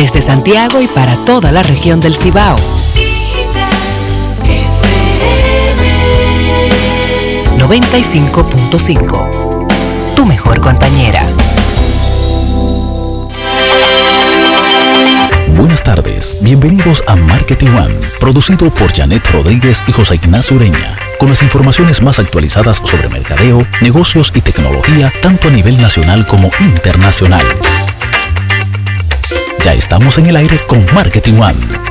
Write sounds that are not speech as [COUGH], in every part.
desde Santiago y para toda la región del Cibao. 95.5. Tu mejor compañera. Buenas tardes, bienvenidos a Marketing One, producido por Janet Rodríguez y José Ignacio Ureña, con las informaciones más actualizadas sobre mercadeo, negocios y tecnología, tanto a nivel nacional como internacional. Ya estamos en el aire con Marketing One.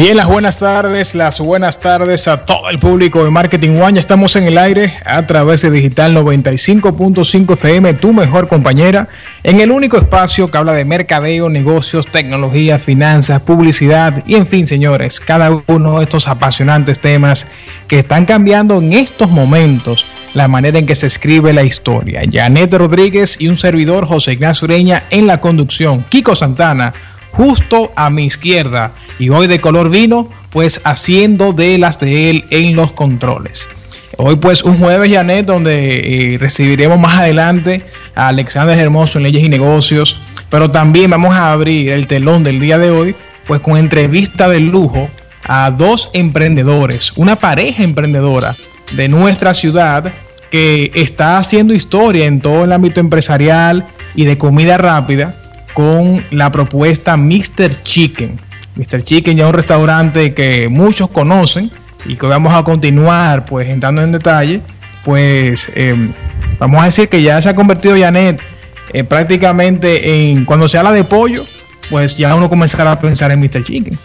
Bien, las buenas tardes, las buenas tardes a todo el público de Marketing One. Ya estamos en el aire a través de Digital 95.5 FM, tu mejor compañera, en el único espacio que habla de mercadeo, negocios, tecnología, finanzas, publicidad y en fin, señores, cada uno de estos apasionantes temas que están cambiando en estos momentos la manera en que se escribe la historia. Janet Rodríguez y un servidor, José Ignacio Ureña, en la conducción. Kiko Santana, justo a mi izquierda. Y hoy de color vino, pues haciendo de las de él en los controles. Hoy pues un jueves, Janet, donde eh, recibiremos más adelante a Alexander Hermoso en Leyes y Negocios. Pero también vamos a abrir el telón del día de hoy, pues con entrevista de lujo a dos emprendedores, una pareja emprendedora de nuestra ciudad que está haciendo historia en todo el ámbito empresarial y de comida rápida con la propuesta Mr. Chicken. Mr. Chicken ya es un restaurante que muchos conocen y que vamos a continuar pues entrando en detalle. Pues em, vamos a decir que ya se ha convertido Janet eh, prácticamente en cuando se habla de pollo, pues ya uno comenzará a pensar en Mr. Chicken.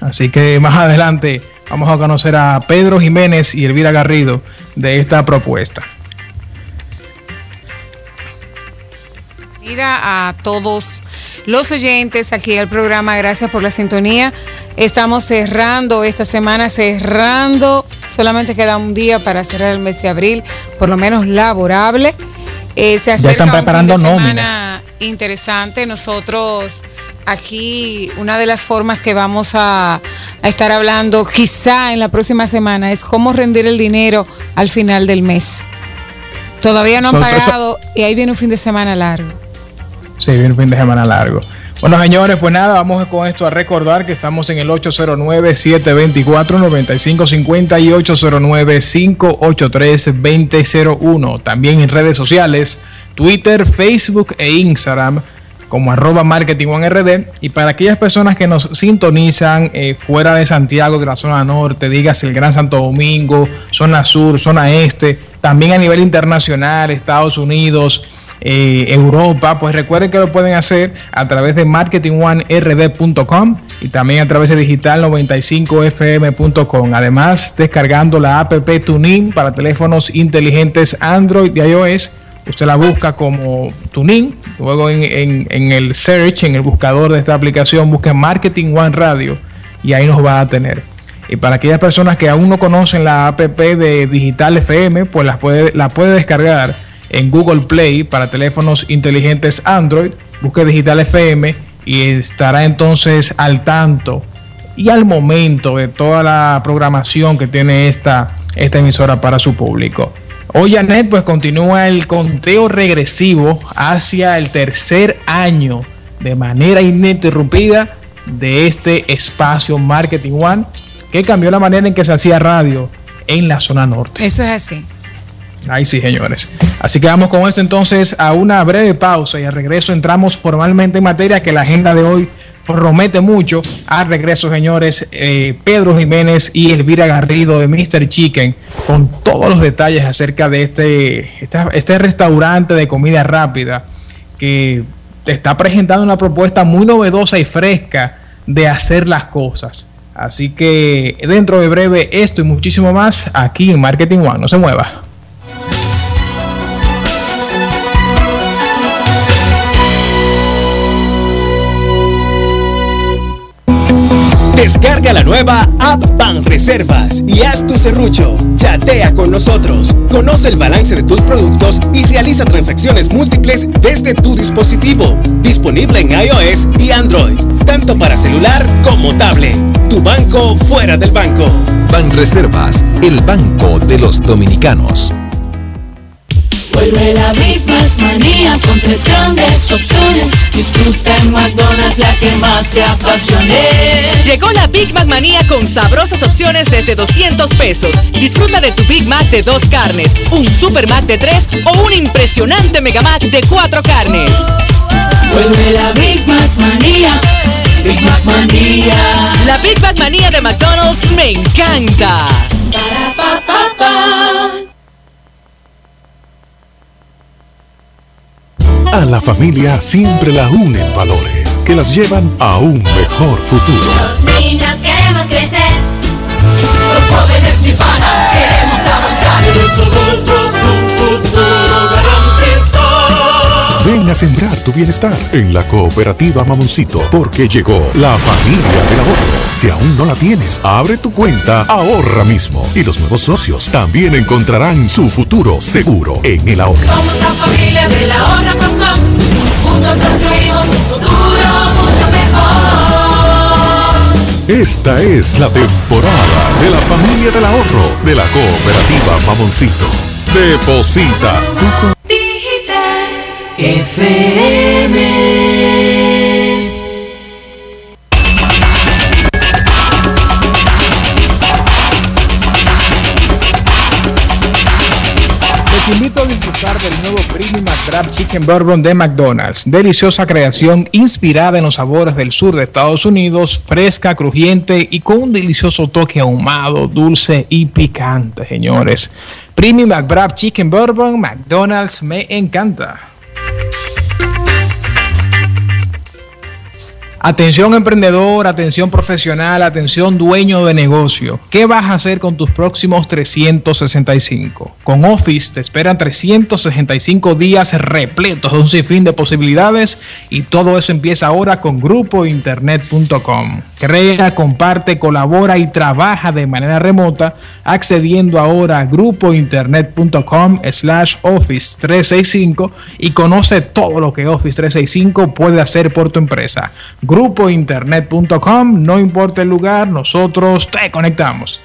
Así que más adelante vamos a conocer a Pedro Jiménez y Elvira Garrido de esta propuesta. A todos los oyentes aquí al programa. Gracias por la sintonía. Estamos cerrando esta semana, cerrando. Solamente queda un día para cerrar el mes de abril, por lo menos laborable. Eh, se acerca ya están preparando un fin de semana interesante. Nosotros aquí una de las formas que vamos a, estar hablando quizá en la próxima semana es cómo rendir el dinero al final del mes. Todavía no han pagado y ahí viene un fin de semana largo. Sí, viene un fin de semana largo. Bueno, señores, pues nada, vamos con esto a recordar que estamos en el 809-724-9550 y 809-583-2001. También en redes sociales, Twitter, Facebook e Instagram como arroba marketing RD. Y para aquellas personas que nos sintonizan eh, fuera de Santiago, de la zona norte, digas el Gran Santo Domingo, zona sur, zona este, también a nivel internacional, Estados Unidos, eh, Europa, pues recuerden que lo pueden hacer a través de marketingonerd.com y también a través de digital95fm.com. Además, descargando la app Tuning para teléfonos inteligentes Android y iOS Usted la busca como Tuning, luego en, el search, en el buscador de esta aplicación, busque Marketing One Radio y ahí nos va a tener. Y para aquellas personas que aún no conocen la app de Digital FM, pues puede, la puede descargar en Google Play para teléfonos inteligentes Android. Busque Digital FM y estará entonces al tanto y al momento de toda la programación que tiene esta, esta emisora para su público. Hoy, Janet, pues continúa el conteo regresivo hacia el tercer año de manera ininterrumpida de este espacio Marketing One que cambió la manera en que se hacía radio en la zona norte. Eso es así. Ahí sí, señores. Así que vamos con esto entonces a una breve pausa y al regreso entramos formalmente en materia que la agenda de hoy promete mucho. Al regreso, señores, eh, Pedro Jiménez y Elvira Garrido de Mr. Chicken con todos los detalles acerca de este, este, restaurante de comida rápida que está presentando una propuesta muy novedosa y fresca de hacer las cosas. Así que dentro de breve esto y muchísimo más aquí en Marketing One. No se mueva. Descarga la nueva app Pan Reservas y haz tu serrucho. Chatea con nosotros. Conoce el balance de tus productos y realiza transacciones múltiples desde tu dispositivo. Disponible en iOS y Android, tanto para celular como tablet. Tu banco fuera del banco. Pan Reservas, el banco de los dominicanos. Vuelve la Big Mac manía con tres grandes opciones. Disfruta en McDonald's la que más te apasione. Llegó la Big Mac manía con sabrosas opciones desde 200 pesos. Disfruta de tu Big Mac de dos carnes, un Super Mac de tres o un impresionante Mega Mac de cuatro carnes. Vuelve la Big Mac manía. Big Mac manía. La Big Mac manía de McDonald's me encanta. Para pa pa pa. A la familia siempre la unen valores que las llevan a un mejor futuro. Los niños queremos crecer. Los jóvenes mi queremos avanzar. Y los adultos un futuro garantizar. Ven a sembrar tu bienestar en la cooperativa Mamoncito porque llegó la familia del ahorro. Si aún no la tienes, abre tu cuenta ahorra mismo y los nuevos socios también encontrarán su futuro seguro en el ahorro. Somos la familia del ahorro con Esta es la temporada de la familia del ahorro de la cooperativa Mamoncito. Deposita tu Digital FM. McCrab Chicken Bourbon de McDonald's. Deliciosa creación inspirada en los sabores del sur de Estados Unidos, fresca, crujiente y con un delicioso toque ahumado, dulce y picante, señores. Premium McCrab Chicken Bourbon, McDonald's me encanta. Atención emprendedor, atención profesional, atención dueño de negocio. ¿Qué vas a hacer con tus próximos 365? Con Office te esperan 365 días repletos de un sinfín de posibilidades y todo eso empieza ahora con grupointernet.com. Crea, comparte, colabora y trabaja de manera remota accediendo ahora a grupointernet.com slash office 365 y conoce todo lo que Office 365 puede hacer por tu empresa. Grupointernet.com, no importa el lugar, nosotros te conectamos.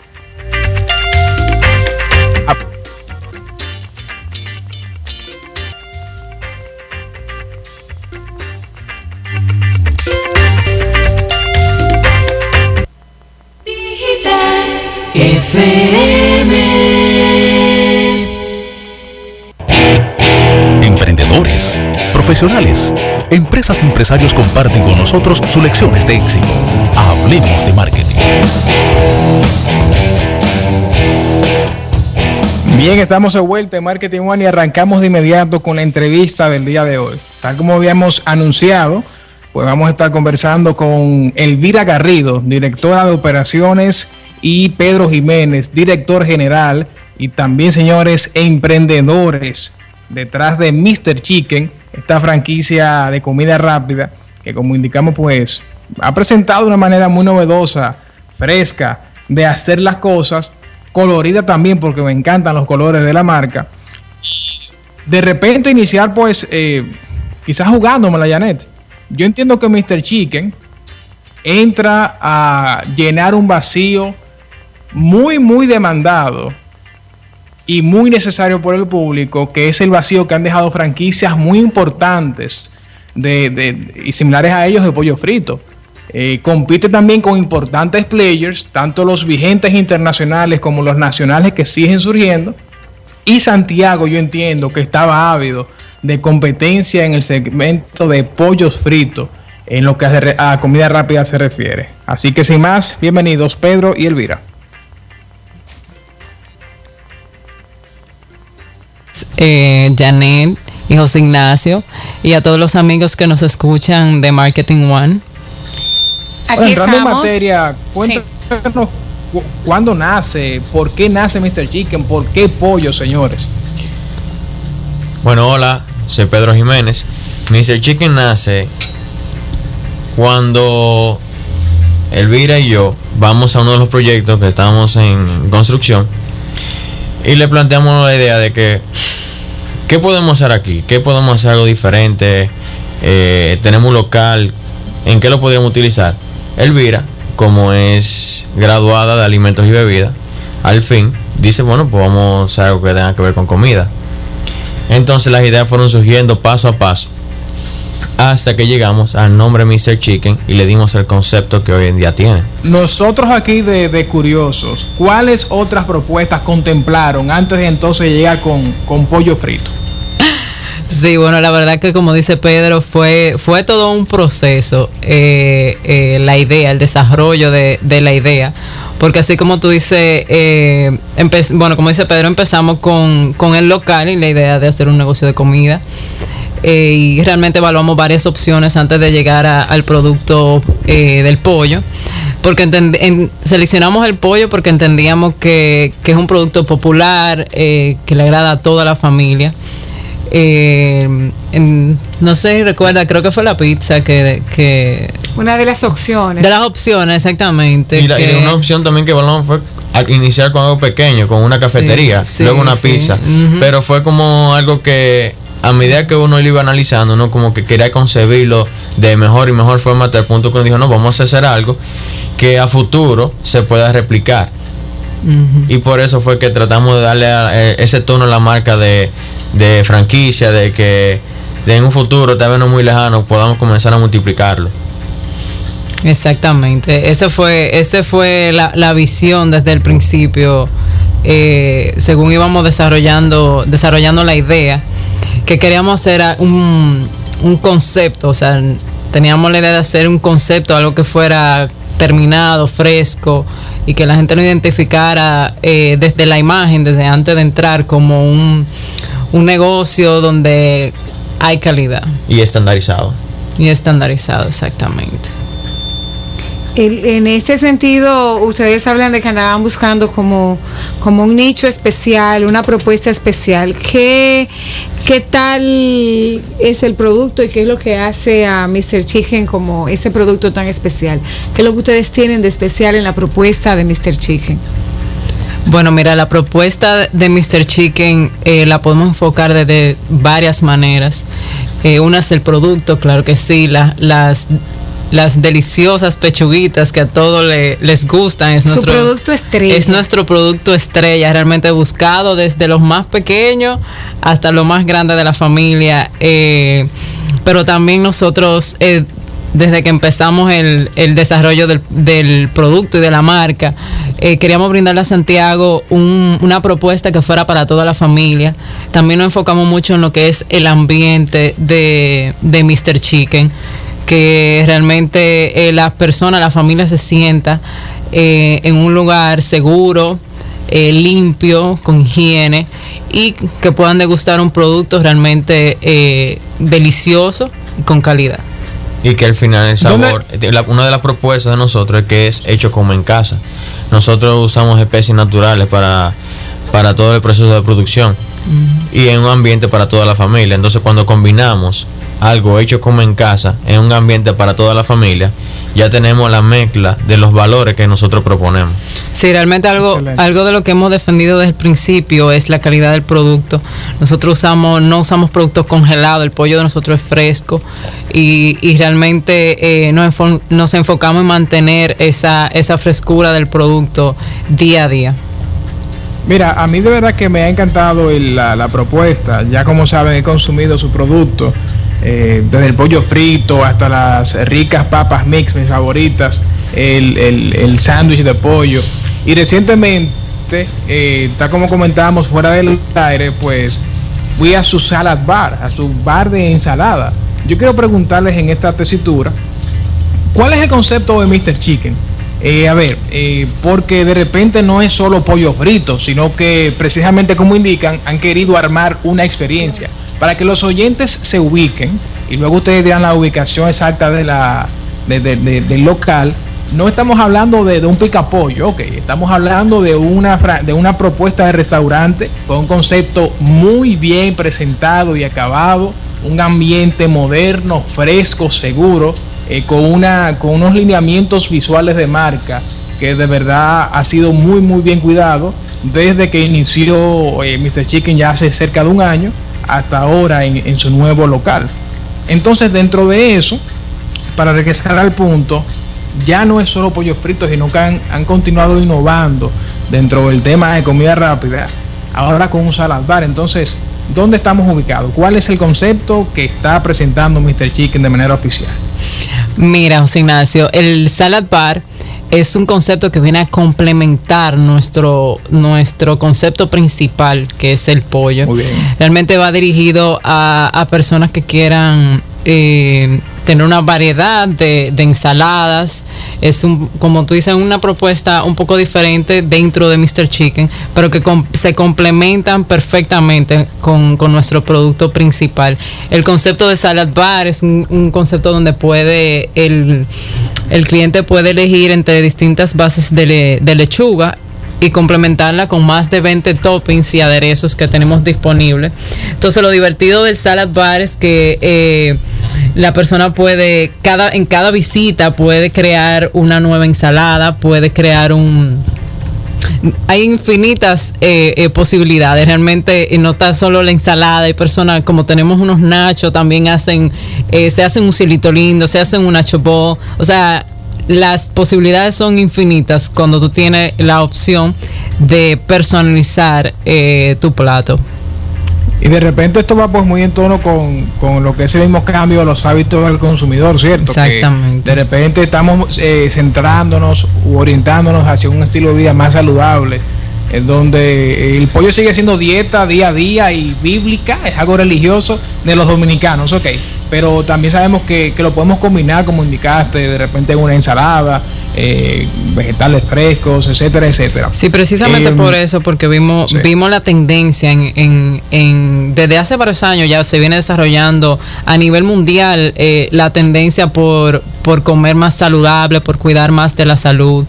Emprendedores, profesionales, empresas y empresarios comparten con nosotros sus lecciones de éxito. Hablemos de marketing. Bien, estamos de vuelta en Marketing One y arrancamos de inmediato con la entrevista del día de hoy. Tal como habíamos anunciado, pues vamos a estar conversando con Elvira Garrido, directora de operaciones, y Pedro Jiménez, director general, y también, señores, emprendedores detrás de Mr. Chicken, esta franquicia de comida rápida, que como indicamos, pues ha presentado una manera muy novedosa, fresca, de hacer las cosas, colorida también, porque me encantan los colores de la marca. De repente iniciar, pues, eh, quizás jugándome la Janet. Yo entiendo que Mr. Chicken entra a llenar un vacío muy, muy demandado y muy necesario por el público, que es el vacío que han dejado franquicias muy importantes de, de- y similares a ellos de pollo frito. Eh, compite también con importantes players, tanto los vigentes internacionales como los nacionales que siguen surgiendo. Y Santiago, yo entiendo que estaba ávido de competencia en el segmento de pollos fritos, en lo que a, comida rápida se refiere. Así que sin más, bienvenidos Pedro y Elvira. Eh, Janet y José Ignacio y a todos los amigos que nos escuchan de Marketing One. Aquí entrando en materia, cuéntanos cu- cuándo nace, por qué nace Mr. Chicken, por qué pollo, señores. Bueno, hola, soy Pedro Jiménez. Mr. Chicken nace cuando Elvira y yo vamos a uno de los proyectos que estamos en construcción y le planteamos la idea de que ¿qué podemos hacer aquí? ¿Qué podemos hacer algo diferente? Eh, tenemos un local, ¿en qué lo podríamos utilizar? Elvira, como es graduada de alimentos y bebidas, al fin dice, bueno, pues vamos a hacer algo que tenga que ver con comida. Entonces las ideas fueron surgiendo paso a paso hasta que llegamos al nombre Mr. Chicken y le dimos el concepto que hoy en día tiene. Nosotros aquí de, de Curiosos, ¿cuáles otras propuestas contemplaron antes de entonces llegar con, con pollo frito? Sí, bueno, la verdad que como dice Pedro, fue, fue todo un proceso, eh, eh, la idea, el desarrollo de, de la idea. Porque así como tú dices, eh, bueno, como dice Pedro, empezamos con, con el local y la idea de hacer un negocio de comida. Eh, y realmente evaluamos varias opciones antes de llegar al producto eh, del pollo. Porque en- seleccionamos el pollo porque entendíamos que, que es un producto popular, eh, que le agrada a toda la familia. Eh, en- no sé si recuerda, creo que fue la pizza que, que Una de las opciones. de las opciones exactamente. Y, la- y que- una opción también que evaluamos fue al iniciar con algo pequeño, con una cafetería, sí, luego una sí. pizza. Pero fue como algo que a medida que uno lo iba analizando, uno como que quería concebirlo de mejor y mejor forma hasta el punto que uno dijo, no, vamos a hacer algo que a futuro se pueda replicar. Y por eso fue que tratamos de darle a- eh, ese tono a la marca de, de franquicia, de que de en un futuro, tal vez no muy lejano, podamos comenzar a multiplicarlo. Exactamente. Ese fue, ese fue la, la visión desde el principio, eh, según íbamos desarrollando, desarrollando la idea, que queríamos hacer un, un concepto, o sea, teníamos la idea de hacer un concepto, algo que fuera terminado, fresco, y que la gente lo identificara eh, desde la imagen, desde antes de entrar, como un, un negocio donde hay calidad Y estandarizado. y estandarizado, exactamente. El- en este sentido, ustedes hablan de que andaban buscando como, como un nicho especial, una propuesta especial. ¿Qué, ¿Qué tal es el producto y qué es lo que hace a Mr. Chicken como ese producto tan especial? ¿Qué es lo que ustedes tienen de especial en la propuesta de Mr. Chicken? Bueno, mira, la propuesta de Mr. Chicken eh, la podemos enfocar desde varias maneras. Eh, una es el producto, claro que sí, la- las, las deliciosas pechuguitas que a todos le- les gustan. Es Su nuestro, producto estrella. Es nuestro producto estrella, realmente buscado desde los más pequeños hasta los más grandes de la familia. eh, pero también nosotros, eh, desde que empezamos el, el desarrollo del, del producto y de la marca, eh, queríamos brindarle a Santiago un- una propuesta que fuera para toda la familia. También nos enfocamos mucho en lo que es el ambiente de, de Mr. Chicken, que realmente eh, las personas, la familia se sienta eh, en un lugar seguro, eh, limpio, con higiene y que puedan degustar un producto realmente eh, delicioso y con calidad. Y que al final el sabor, la- una de las propuestas de nosotros es que es hecho como en casa. Nosotros usamos especies naturales para, para todo el proceso de producción y en un ambiente para toda la familia. Entonces cuando combinamos algo hecho como en casa en un ambiente para toda la familia, ya tenemos la mezcla de los valores que nosotros proponemos. Sí, realmente algo, Excelente. algo de lo que hemos defendido desde el principio es la calidad del producto. Nosotros usamos, no usamos productos congelados, el pollo de nosotros es fresco y, y realmente eh, nos, nos enfocamos en mantener esa, esa frescura del producto día a día. Mira, a mí de verdad que me ha encantado el- la, la propuesta. Ya como saben, he consumido su producto. Eh, desde el pollo frito hasta las ricas papas mix, mis favoritas. El, el, el sándwich de pollo. Y recientemente, eh, tal como comentábamos fuera del aire, pues fui a su salad bar, a su bar de ensalada. Yo quiero preguntarles en esta tesitura, ¿Cuál es el concepto de Mr. Chicken? Eh, a ver, eh, porque de repente no es solo pollo frito, sino que precisamente como indican, han querido armar una experiencia para que los oyentes se ubiquen y luego ustedes dirán la ubicación exacta de la, de- de- de- del local. No estamos hablando de, un picapollo, ok, estamos hablando de una, de una propuesta de restaurante con un concepto muy bien presentado y acabado, un ambiente moderno, fresco, seguro, eh, con, una, con unos lineamientos visuales de marca que de verdad ha sido muy muy bien cuidado desde que inició eh, Mr. Chicken ya hace cerca de un año hasta ahora en, su nuevo local. Entonces dentro de eso, para regresar al punto, ya no es solo pollo frito, sino que han, han continuado innovando dentro del tema de comida rápida, ahora con un salad bar. Entonces, ¿dónde estamos ubicados? ¿Cuál es el concepto que está presentando Mr. Chicken de manera oficial? Mira, José Ignacio, el salad bar es un concepto que viene a complementar nuestro, nuestro concepto principal, que es el pollo. Muy bien. Realmente va dirigido a, a personas que quieran eh, tener una variedad de, ensaladas. Es un, como tú dices, una propuesta un poco diferente dentro de Mr. Chicken, pero que se complementan perfectamente con, nuestro producto principal. El concepto de salad bar es un, un concepto donde puede el, el cliente puede elegir entre distintas bases de, le- de lechuga y complementarla con más de 20 toppings y aderezos que tenemos disponibles. Entonces lo divertido del salad bar es que eh, la persona puede, cada, en cada visita puede crear una nueva ensalada, puede crear un, hay infinitas eh, eh, posibilidades. Realmente eh, no está solo la ensalada. Hay personas, como tenemos unos nachos, también hacen, eh, se hacen un cielito lindo, se hacen un nacho ball. O sea, las posibilidades son infinitas cuando tú tienes la opción de personalizar eh, tu plato. Y de repente esto va pues muy en tono con, con lo que es el mismo cambio de los hábitos del consumidor, ¿cierto? Que Exactamente. de repente estamos eh, centrándonos u orientándonos hacia un estilo de vida más saludable, en donde el pollo sigue siendo dieta día a día y bíblica, es algo religioso de los dominicanos, ok. Pero también sabemos que, que lo podemos combinar, como indicaste, de repente en una ensalada, eh, vegetales frescos, etcétera, etcétera. Sí, precisamente Em, por eso, porque vimos, sí. vimos la tendencia en, en, en- desde hace varios años ya se viene desarrollando a nivel mundial eh, la tendencia por, por comer más saludable, por cuidar más de la salud,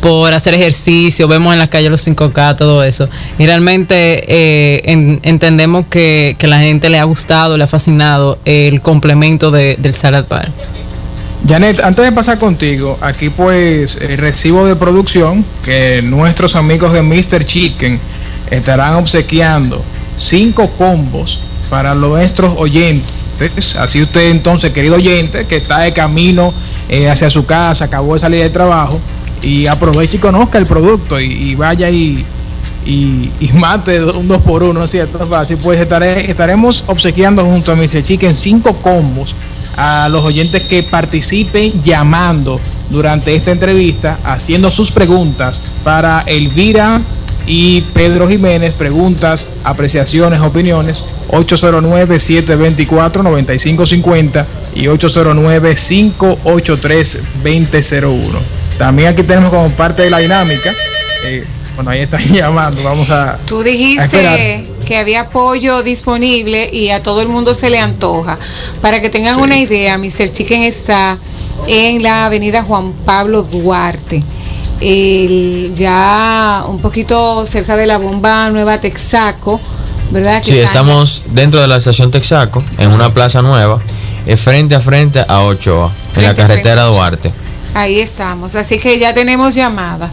por hacer ejercicio, vemos en la calle los 5K, todo eso. Y realmente eh, en- entendemos que, que la gente le ha gustado, le ha fascinado el complemento de- del salad bar. Janet, antes de pasar contigo, aquí pues el recibo de producción que nuestros amigos de Mr. Chicken estarán obsequiando cinco combos para nuestros oyentes. Así usted entonces, querido oyente, que está de camino eh, hacia su casa, acabó de salir de trabajo, y aproveche y conozca el producto y, vaya y, [LAUGHS] mate un dos por uno, ¿cierto? Fácil. Pues estaré, estaremos obsequiando junto a Mr. Chicken cinco combos a los oyentes que participen llamando durante esta entrevista, haciendo sus preguntas para Elvira y Pedro Jiménez, preguntas, apreciaciones, opiniones, 809-724-9550 y 809-583-2001. También aquí tenemos como parte de la dinámica, eh, bueno, ahí están [LAUGHS] llamando, vamos a... Tú a dijiste que había pollo disponible y a todo el mundo se le antoja. Para que tengan una idea, Mr. Chicken está en la avenida Juan Pablo Duarte. El- ya un poquito cerca de la bomba Nueva Texaco, ¿verdad? Que Sí, está en la- estamos dentro de la estación Texaco, en una plaza nueva, eh, frente a frente a Ochoa, en la carretera. Duarte. Ahí estamos, así que ya tenemos llamada.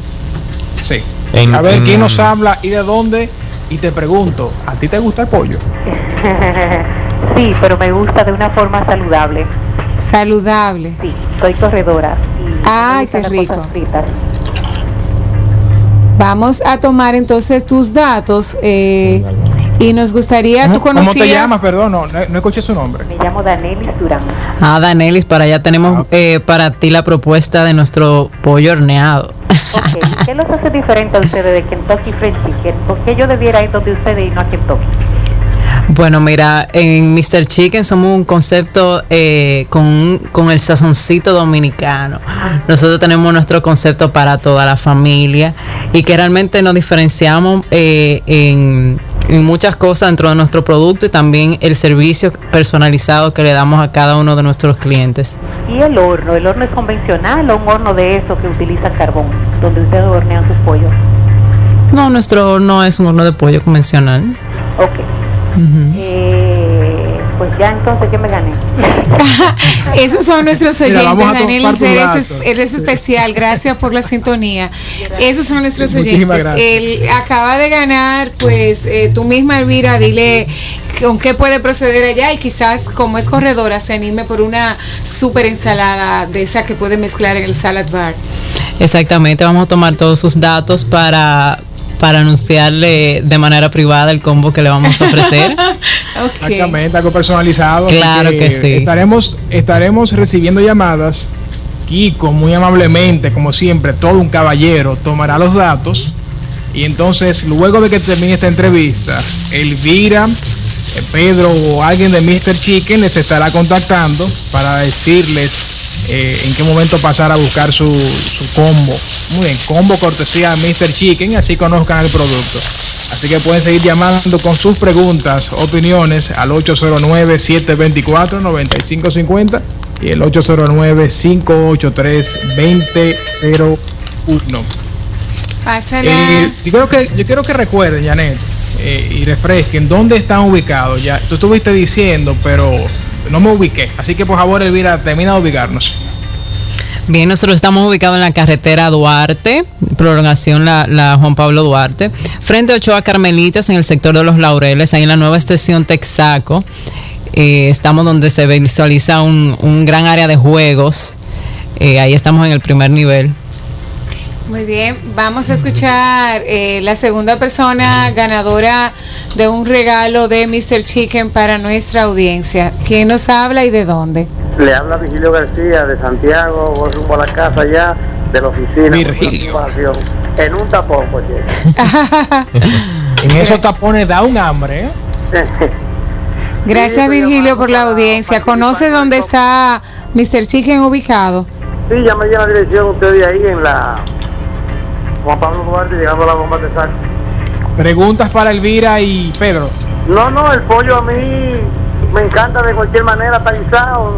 Sí. En- a ver, en- ¿quién nos habla y de dónde? Y te pregunto, ¿a ti te gusta el pollo? [LAUGHS] sí, pero me gusta de una forma saludable. Saludable. Sí, soy corredora. y Ay, qué rico. Vamos a tomar entonces tus datos eh, y nos gustaría, tú ¿Cómo conocías... te llamas? Perdón, no, no, no escuché su nombre. Me llamo Danelis Durán. Ah, Danelis, para allá tenemos eh, para ti la propuesta de nuestro pollo horneado. ¿Qué los hace diferente a ustedes de Kentucky Fried Chicken? ¿Por qué yo debiera ir donde ustedes y no a Kentucky? Bueno, mira, en Mr. Chicken somos un concepto eh, con, con el sazoncito dominicano. Nosotros tenemos nuestro concepto para toda la familia y que realmente nos diferenciamos eh, en muchas cosas dentro de nuestro producto y también el servicio personalizado que le damos a cada uno de nuestros clientes. ¿Y el horno? ¿El horno es convencional o un horno de esos que utilizan carbón, donde ustedes hornean sus pollos? No, nuestro horno es un horno de pollo convencional. Ok. Eh, pues ya entonces, ¿qué me gané? [LAUGHS] Esos son nuestros Mira, oyentes, vamos a Daniel. Eres, eres especial, gracias por la sintonía. Esos son nuestros Muchísimas oyentes. Él acaba de ganar, pues eh, tú misma, Elvira, dile con qué puede proceder allá y quizás, como es corredora, se anime por una super ensalada de esa que puede mezclar en el salad bar. Exactamente, vamos a tomar todos sus datos para para anunciarle de manera privada el combo que le vamos a ofrecer. [LAUGHS] Exactamente, algo personalizado. Claro que sí. Estaremos, estaremos recibiendo llamadas. Kiko, muy amablemente, como siempre, todo un caballero, tomará los datos. Y entonces, luego de que termine esta entrevista, Elvira, eh, Pedro o alguien de Mr. Chicken les estará contactando para decirles eh, en qué momento pasar a buscar su, su combo. Muy bien, combo cortesía Mr. Chicken, así conozcan el producto. Así que pueden seguir llamando con sus preguntas, opiniones al 809-724-9550 y el 809-583-2001. Pásala. Eh, yo, creo que, yo quiero que recuerden, Janet, eh, y refresquen dónde están ubicados. Ya, tú estuviste diciendo, pero no me ubiqué. Así que por favor, Elvira, termina de ubicarnos. Bien, nosotros estamos ubicados en la carretera Duarte, prolongación la, la Juan Pablo Duarte, frente a Ochoa Carmelitas en el sector de los Laureles, ahí en la nueva estación Texaco. Eh, estamos donde se visualiza un, un gran área de juegos. Eh, ahí estamos en el primer nivel. Muy bien, vamos a escuchar eh, la segunda persona ganadora de un regalo de Mr. Chicken para nuestra audiencia. ¿Quién nos habla y de dónde? Le habla Vigilio García de Santiago, voy rumbo a la casa ya de la oficina. Virgilio. En un tapón, pues. [LAUGHS] En esos tapones da un hambre, ¿eh? [LAUGHS] Gracias Virgilio por la audiencia. ¿Conoce dónde está Mr. Chicken ubicado? Sí, ya me dio la dirección usted de ahí en la Juan Pablo Duarte, llegando a la bomba de sal. Preguntas para Elvira y Pedro. No, no, el pollo a mí me encanta de cualquier manera, está guisado.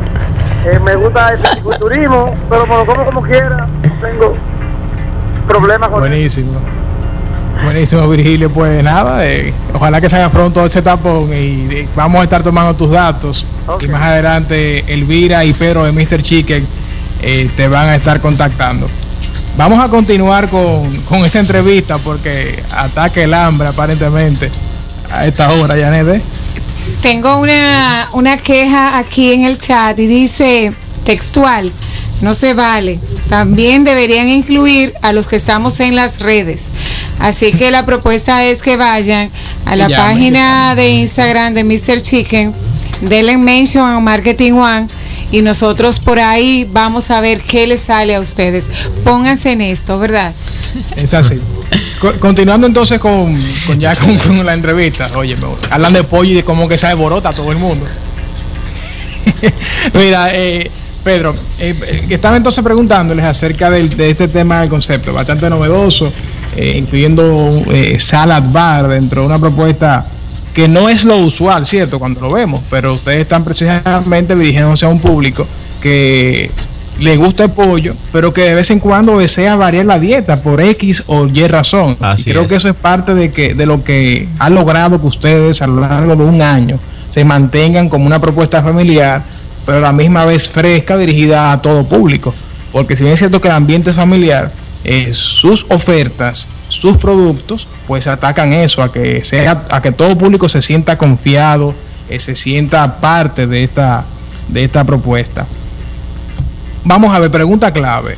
Eh, me gusta el turismo, pero me lo como como quiera. No tengo problemas con Buenísimo. Buenísimo, Virgilio. Pues nada, eh, ojalá que se haga pronto este tapón y vamos a estar tomando tus datos. Y más adelante, Elvira y Pedro de Mr. Chicken eh, te van a estar contactando. Vamos a continuar con, con esta entrevista porque ataque el hambre aparentemente a esta hora, Janet. ¿eh? Tengo una, una queja aquí en el chat y dice textual, no se vale. También deberían incluir a los que estamos en las redes. Así que la propuesta es que vayan a la página de Instagram de Mr. Chicken, denle mention a Marketing One y nosotros por ahí vamos a ver qué les sale a ustedes. Pónganse en esto, ¿verdad? Es así. Co- continuando entonces con, con ya con, la entrevista. Oye, hablan de pollo y de cómo que se alborota todo el mundo. [LAUGHS] Mira, eh, Pedro, eh, eh, estaba entonces preguntándoles acerca del- de este tema del concepto, bastante novedoso, eh, incluyendo eh, salad bar dentro de una propuesta que no es lo usual, ¿cierto? Cuando lo vemos, pero ustedes están precisamente dirigiéndose a un público que le gusta el pollo, pero que de vez en cuando desea variar la dieta por X o Y razón. Así y creo es. que eso es parte de que de lo que han logrado que ustedes a lo largo de un año se mantengan como una propuesta familiar, pero a la misma vez fresca, dirigida a todo público. Porque si bien es cierto que el ambiente es familiar, eh, sus ofertas, sus productos, pues atacan eso, a que sea, a que todo público se sienta confiado, eh, se sienta parte de esta, de esta propuesta. Vamos a ver, pregunta clave.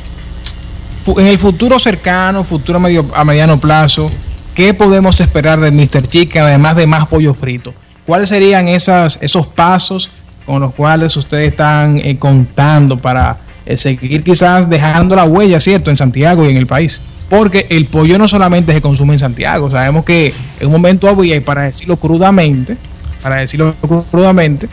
En el futuro cercano, futuro medio, a mediano plazo, ¿qué podemos esperar de Mr. Chicken además de más pollo frito? ¿Cuáles serían esos pasos con los cuales ustedes están eh, contando para eh, seguir quizás dejando la huella, ¿cierto?, en Santiago y en el país. Porque el pollo no solamente se consume en Santiago, sabemos que en un momento había, y para decirlo crudamente, para decirlo crudamente,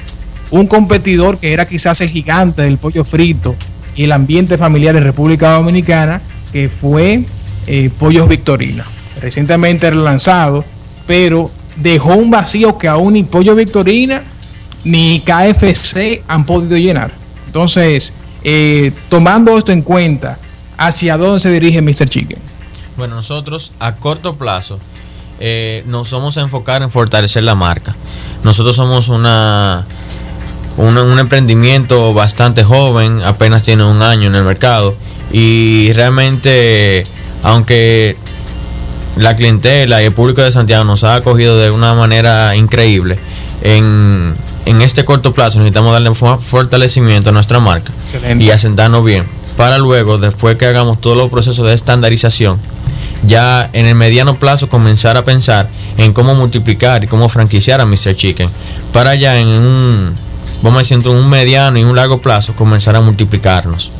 un competidor que era quizás el gigante del pollo frito y el ambiente familiar en República Dominicana, que fue eh, Pollos Victorina. Recientemente relanzado, pero dejó un vacío que aún ni Pollo Victorina ni KFC han podido llenar. Entonces, eh, tomando esto en cuenta, ¿hacia dónde se dirige Mr. Chicken? Bueno, nosotros a corto plazo eh, nos vamos a enfocar en fortalecer la marca. Nosotros somos una, un emprendimiento bastante joven, apenas tiene un año en el mercado y realmente, aunque la clientela y el público de Santiago nos ha acogido de una manera increíble, en, en este corto plazo necesitamos darle fortalecimiento a nuestra marca Excelente. y asentarnos bien para luego, después que hagamos todos los procesos de estandarización, ya en el mediano plazo comenzar a pensar en cómo multiplicar y cómo franquiciar a Mr. Chicken para ya en un, vamos a decir, entre un mediano y un largo plazo comenzar a multiplicarnos.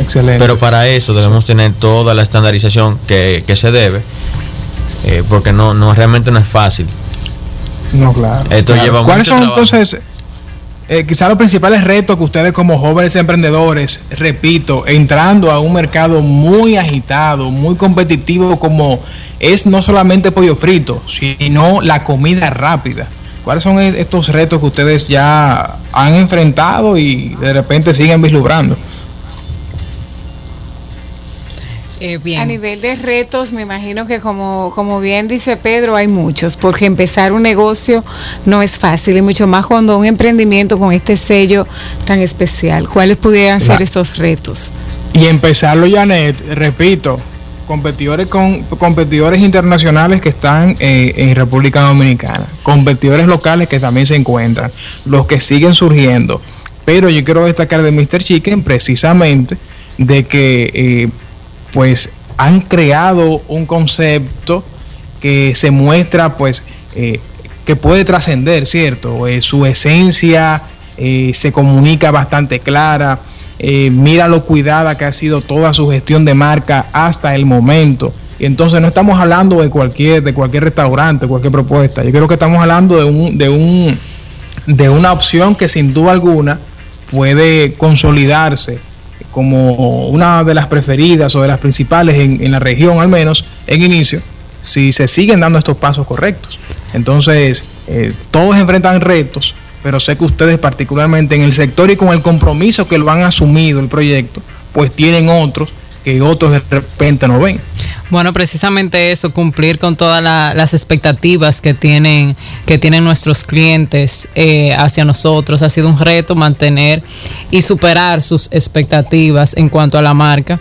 Excelente. Pero para eso debemos tener toda la estandarización que, que se debe, eh, porque no, no realmente no es fácil. No, claro. Esto claro. lleva ¿Cuáles mucho son trabajo. entonces eh, quizás los principales retos que ustedes como jóvenes emprendedores, repito, entrando a un mercado muy agitado, muy competitivo como es no solamente pollo frito, sino la comida rápida? ¿Cuáles son estos retos que ustedes ya han enfrentado y de repente siguen vislumbrando? Eh, bien. A nivel de retos, me imagino que como, como bien dice Pedro, hay muchos, porque empezar un negocio no es fácil, y mucho más cuando un emprendimiento con este sello tan especial. ¿Cuáles pudieran ser estos retos? Y empezarlo, Janet, repito, competidores con competidores internacionales que están eh, en República Dominicana, competidores locales que también se encuentran, los que siguen surgiendo. Pero yo quiero destacar de Mr. Chicken precisamente de que eh, pues han creado un concepto que se muestra pues eh, que puede trascender, ¿cierto? Eh, su esencia eh, se comunica bastante clara, mira lo cuidada que ha sido toda su gestión de marca hasta el momento. Y entonces no estamos hablando de cualquier, de cualquier restaurante, cualquier propuesta. Yo creo que estamos hablando de un, de un, de una opción que sin duda alguna puede consolidarse como una de las preferidas o de las principales en, la región, al menos en inicio, si se siguen dando estos pasos correctos. Entonces, eh, todos enfrentan retos, pero sé que ustedes particularmente en el sector y con el compromiso que lo han asumido el proyecto, pues tienen otros que otros de repente no ven. Bueno, precisamente eso, cumplir con todas la- las expectativas que tienen, que tienen nuestros clientes eh, hacia nosotros. Ha sido un reto mantener y superar sus expectativas en cuanto a la marca.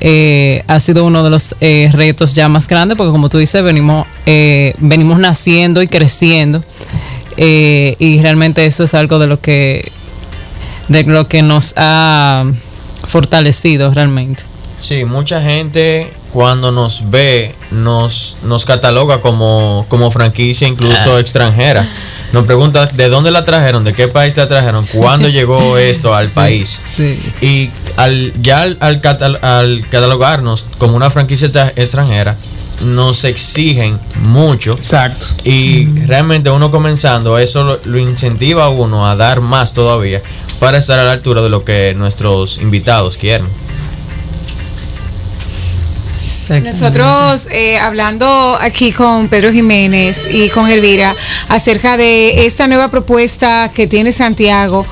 Eh, ha sido uno de los eh, retos ya más grandes porque como tú dices, venimos, eh, venimos naciendo y creciendo. Eh, y realmente eso es algo de lo que de lo que nos ha fortalecido realmente. Sí, mucha gente cuando nos ve nos, nos cataloga como, como franquicia incluso Ah. extranjera. Nos pregunta de dónde la trajeron, de qué país la trajeron, cuándo [LAUGHS] llegó esto al país. Y al, ya al, al catal- al catalogarnos como una franquicia extra- extranjera, nos exigen mucho. Exacto. Y realmente uno comenzando, eso lo, lo incentiva a uno a dar más todavía para estar a la altura de lo que nuestros invitados quieren. Nosotros eh, hablando aquí con Pedro Jiménez y con Elvira acerca de esta nueva propuesta que tiene Santiago,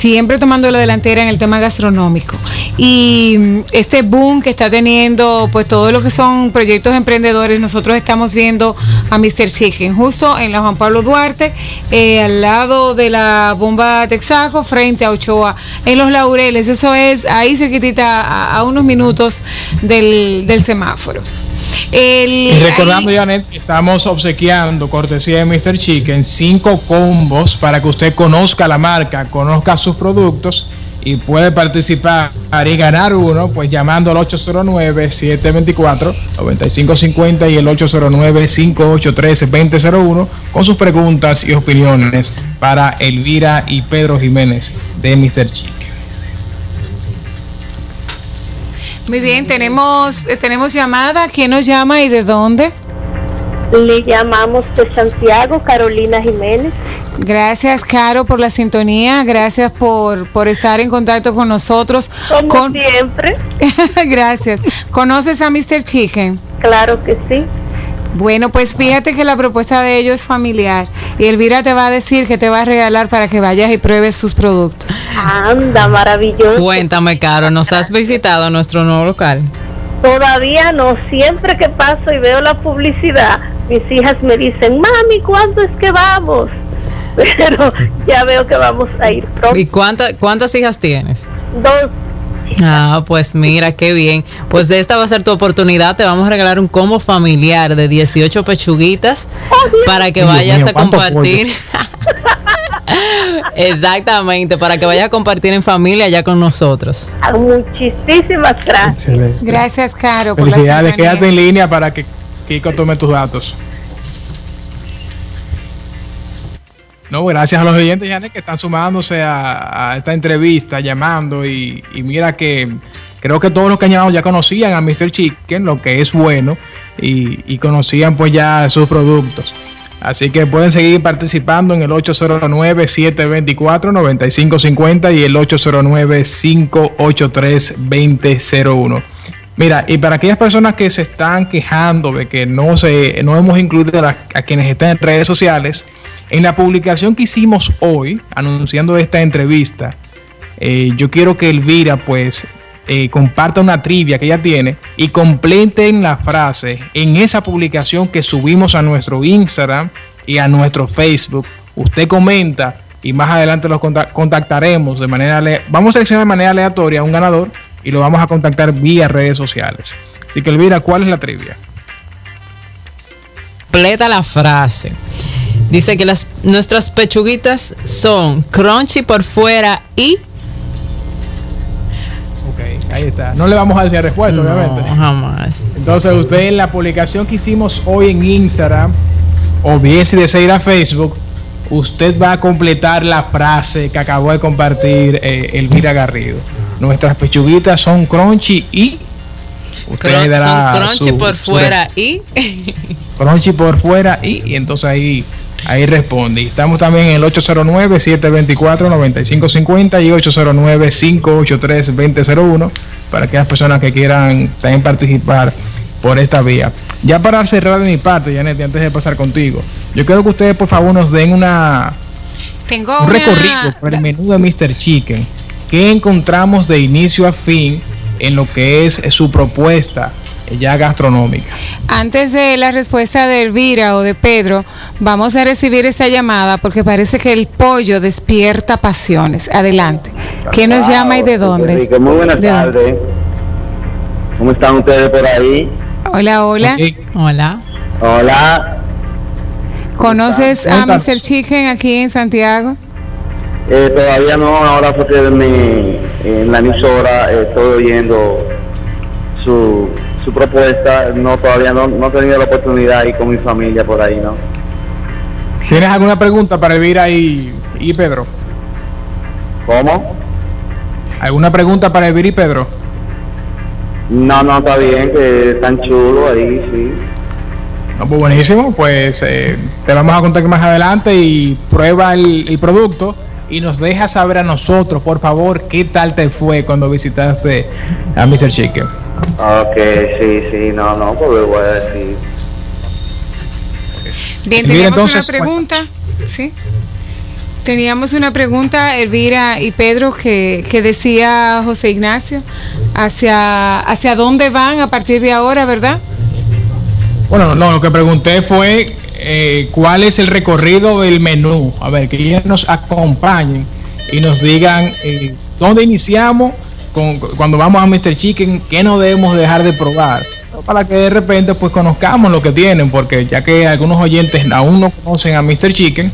siempre tomando la delantera en el tema gastronómico. Y mm, este boom que está teniendo, pues todo lo que son proyectos emprendedores, nosotros estamos viendo a Mr. Chicken, justo en la Juan Pablo Duarte, eh, al lado de la bomba Texaco, frente a Ochoa, en los Laureles. Eso es ahí cerquitita a, a unos minutos del, del semáforo. El- Y recordando, ahí- Janet, estamos obsequiando, cortesía de Mr. Chicken, cinco combos para que usted conozca la marca, conozca sus productos y puede participar y ganar uno, pues llamando al 809-724-9550 y el 809-583-2001 con sus preguntas y opiniones para Elvira y Pedro Jiménez de Mr. Chicken. Muy bien, tenemos, eh, tenemos llamada. ¿Quién nos llama y de dónde? Le llamamos de Santiago, Carolina Jiménez. Gracias, Caro, por la sintonía. Gracias por, por estar en contacto con nosotros. Como siempre. [LAUGHS] Gracias. ¿Conoces a Mr. Chicken? Claro que sí. Bueno, pues fíjate que la propuesta de ellos es familiar y Elvira te va a decir que te va a regalar para que vayas y pruebes sus productos. Anda, maravilloso. Cuéntame, Caro, ¿nos has visitado nuestro nuevo local? Todavía no, siempre que paso y veo la publicidad, mis hijas me dicen, mami, ¿cuándo es que vamos? [LAUGHS] Pero ya veo que vamos a ir pronto. ¿Y cuánta- cuántas hijas tienes? Dos. Ah, pues mira, qué bien. Pues de esta va a ser tu oportunidad. Te vamos a regalar un combo familiar de 18 pechuguitas para que Dios vayas mío, a ¿cuánto compartir. [LAUGHS] Exactamente, para que vaya a compartir en familia ya con nosotros. Muchísimas gracias. Excelente. Gracias, Caro. Felicidades, quédate en línea para que Kiko tome tus datos. No, gracias a los oyentes, Janet, que están sumándose a, esta entrevista, llamando y, mira que creo que todos los que han llamado ya conocían a Mr. Chicken, lo que es bueno, y, conocían pues ya sus productos. Así que pueden seguir participando en el 809-724-9550 y el 809-583-2001. Mira, y para aquellas personas que se están quejando de que no, se, no hemos incluido a, a quienes están en redes sociales, en la publicación que hicimos hoy, anunciando esta entrevista, eh, yo quiero que Elvira pues eh, comparta una trivia que ella tiene y completen la frase en esa publicación que subimos a nuestro Instagram y a nuestro Facebook. Usted comenta y más adelante los conta- contactaremos de manera vamos a seleccionar de manera aleatoria a un ganador y lo vamos a contactar vía redes sociales. Así que Elvira, ¿cuál es la trivia? Completa la frase. Dice que las nuestras pechuguitas son crunchy por fuera y Ok, ahí está. No le vamos a decir respuesta, No, obviamente. jamás. Entonces usted en la publicación que hicimos hoy en Instagram, o bien si desea ir a Facebook, usted va a completar la frase que acabó de compartir eh, Elvira Garrido. Nuestras pechuguitas son crunchy y... Usted Crun- dará son crunchy su- por su fuera y [LAUGHS] crunchy por fuera y, y entonces ahí ahí responde. Estamos también en el 809-724-9550 y 809-583-2001 para aquellas personas que quieran también participar por esta vía. Ya para cerrar de mi parte, Janet, antes de pasar contigo, yo quiero que ustedes por favor nos den una, Tengo un una- recorrido por el menú de Mr. Chicken. ¿Qué encontramos de inicio a fin en lo que es su propuesta ya gastronómica? Antes de la respuesta de Elvira o de Pedro, vamos a recibir esa llamada porque parece que el pollo despierta pasiones. Adelante. ¿Quién nos llama y de dónde? Enrique, muy buenas tardes. ¿Cómo están ustedes por ahí? Hola, hola. Hola. Hola. ¿Conoces a. Mr. Chicken aquí en Santiago? Eh, todavía no, ahora fue que me, en la emisora eh, estoy oyendo su, su propuesta. No, todavía no, no he tenido la oportunidad de ir con mi familia por ahí, ¿no? ¿Tienes alguna pregunta para Elvira y, y Pedro? ¿Cómo? ¿Alguna pregunta para Elvira y Pedro? No, no, está bien, que están chulos ahí, sí. No, pues buenísimo, pues eh, te vamos a contar más adelante y prueba el, el producto y nos deja saber a nosotros, por favor, qué tal te fue cuando visitaste a Mr. Chicken. Ok, sí, sí, no, no, pues le voy a decir. Bien, teníamos entonces, una pregunta. Sí. Teníamos una pregunta, Elvira y Pedro, que, que decía José Ignacio, hacia, hacia dónde van a partir de ahora, ¿verdad? Bueno, no, lo que pregunté fue eh, cuál es el recorrido del menú. A ver, que ellos nos acompañen y nos digan eh, dónde iniciamos con, cuando vamos a Mr. Chicken, qué no debemos dejar de probar. Para que de repente pues conozcamos lo que tienen, porque ya que algunos oyentes aún no conocen a Mr. Chicken,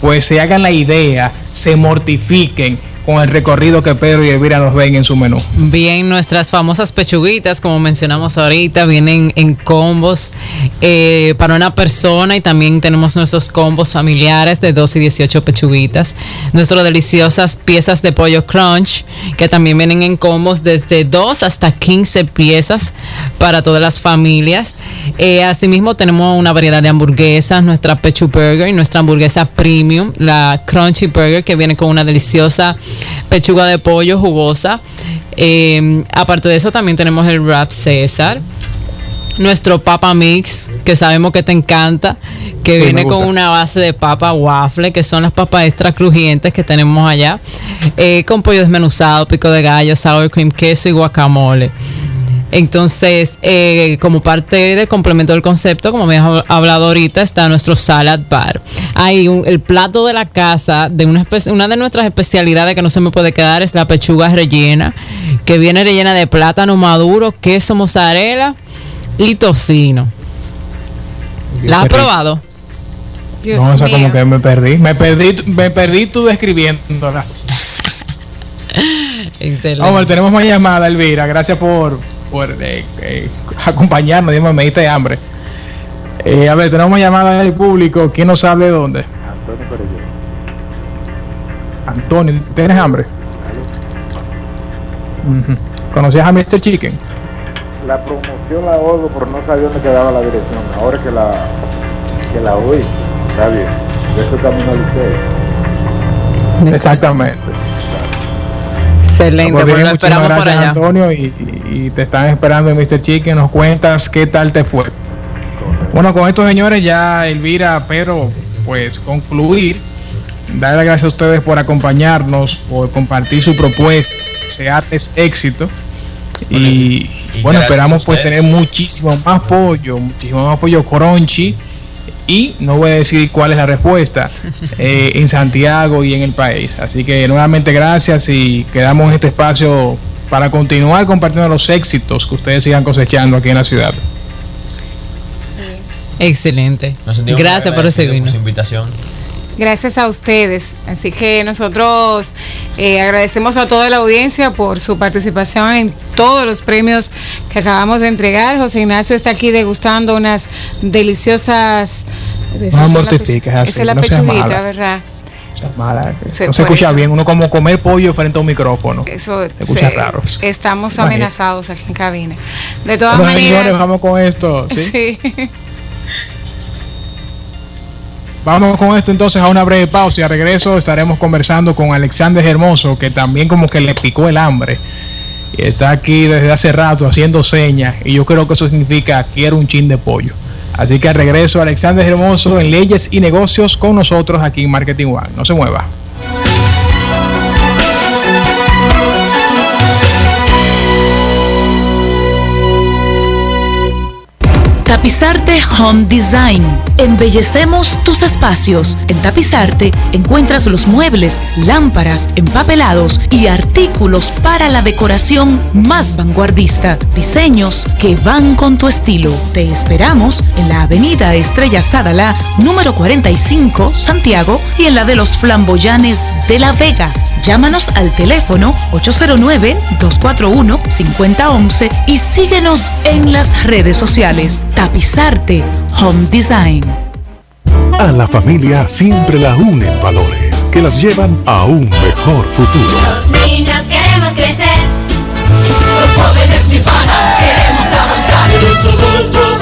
pues se hagan la idea, se mortifiquen con el recorrido que Pedro y Elvira nos ven en su menú. Bien, nuestras famosas pechuguitas, como mencionamos ahorita, vienen en combos eh, para una persona y también tenemos nuestros combos familiares de 2 y 18 pechuguitas. Nuestras deliciosas piezas de pollo crunch, que también vienen en combos desde 2 hasta 15 piezas para todas las familias. Eh, asimismo, tenemos una variedad de hamburguesas, nuestra pechu burger y nuestra hamburguesa premium, la crunchy burger, que viene con una deliciosa pechuga de pollo jugosa. Eh, aparte de eso, también tenemos el wrap César. Nuestro papa mix, que sabemos que te encanta, que Sí, viene con una base de papa waffle, que son las papas extra crujientes que tenemos allá, eh, con pollo desmenuzado, pico de gallo, sour cream, queso y guacamole. Entonces, eh, como parte del complemento del concepto, como me has hablado ahorita, está nuestro salad bar. Hay un- el plato de la casa, de una, una de nuestras especialidades que no se me puede quedar es la pechuga rellena, que viene rellena de plátano maduro, queso mozzarella y tocino. ¿La has rico. probado? Dios no, o sea, mío. como que me perdí. Me perdí, me perdí tú describiéndola. [LAUGHS] Excelente. Vamos, tenemos más llamada, Elvira. Gracias por, por eh, eh, acompañarnos. Dime, me diste hambre. Eh, a ver, tenemos llamada del público. ¿Quién nos sabe de dónde? Antonio, ¿tienes hambre? ¿Conocías a Mr. Chicken? La promoción la oigo, pero no sabía dónde quedaba la dirección. Ahora que la, que la oí, está bien. Yo estoy camino al liceo. Exactamente. Excelente, Pues pues bien, muchísimas esperamos por gracias, allá. Antonio, y, y- y te están esperando en Mr. Chicken. Nos cuentas qué tal te fue. Bueno, con estos señores ya Elvira, pero pues concluir. Darle las gracias a ustedes por acompañarnos, por compartir su propuesta. Seates éxito. Y, y bueno, esperamos pues tener muchísimo más apoyo, muchísimo más apoyo crunchy. Y no voy a decir cuál es la respuesta [LAUGHS] eh, en Santiago y en el país. Así que nuevamente gracias y quedamos en este espacio para continuar compartiendo los éxitos que ustedes sigan cosechando aquí en la ciudad. Excelente. Gracias por su invitación. Gracias a ustedes. Así que nosotros eh, agradecemos a toda la audiencia por su participación en todos los premios que acabamos de entregar. José Ignacio está aquí degustando unas deliciosas. No mortifiques así, Esa es la no pechuguita. ¿verdad? Mala, Se- no se escucha eso- bien, uno como comer pollo frente a un micrófono. Eso Se escucha se- raro. Estamos Imagínate. amenazados aquí en cabina. De todas Bueno, señores, maneras. vamos con esto. ¿sí? [LAUGHS] sí. Vamos con esto entonces a una breve pausa y a regreso estaremos conversando con Alexander Hermoso, que también como que le picó el hambre. Y está aquí desde hace rato haciendo señas y yo creo que eso significa quiero un chin de pollo. Así que al regreso Alexander Hermoso en Leyes y Negocios con nosotros aquí en Marketing One. No se mueva. Tapizarte Home Design. Embellecemos tus espacios. En Tapizarte encuentras los muebles, lámparas, empapelados y artículos para la decoración más vanguardista. Diseños que van con tu estilo. Te esperamos en la Avenida Estrella Sadala, número 45, Santiago, y en la de los Flamboyanes de La Vega. Llámanos al teléfono 809-241-5011 y síguenos en las redes sociales. Tapizarte Home Design. A la familia siempre la unen valores que las llevan a un mejor futuro. Los niños queremos crecer. Los jóvenes mi pana queremos avanzar. Los adultos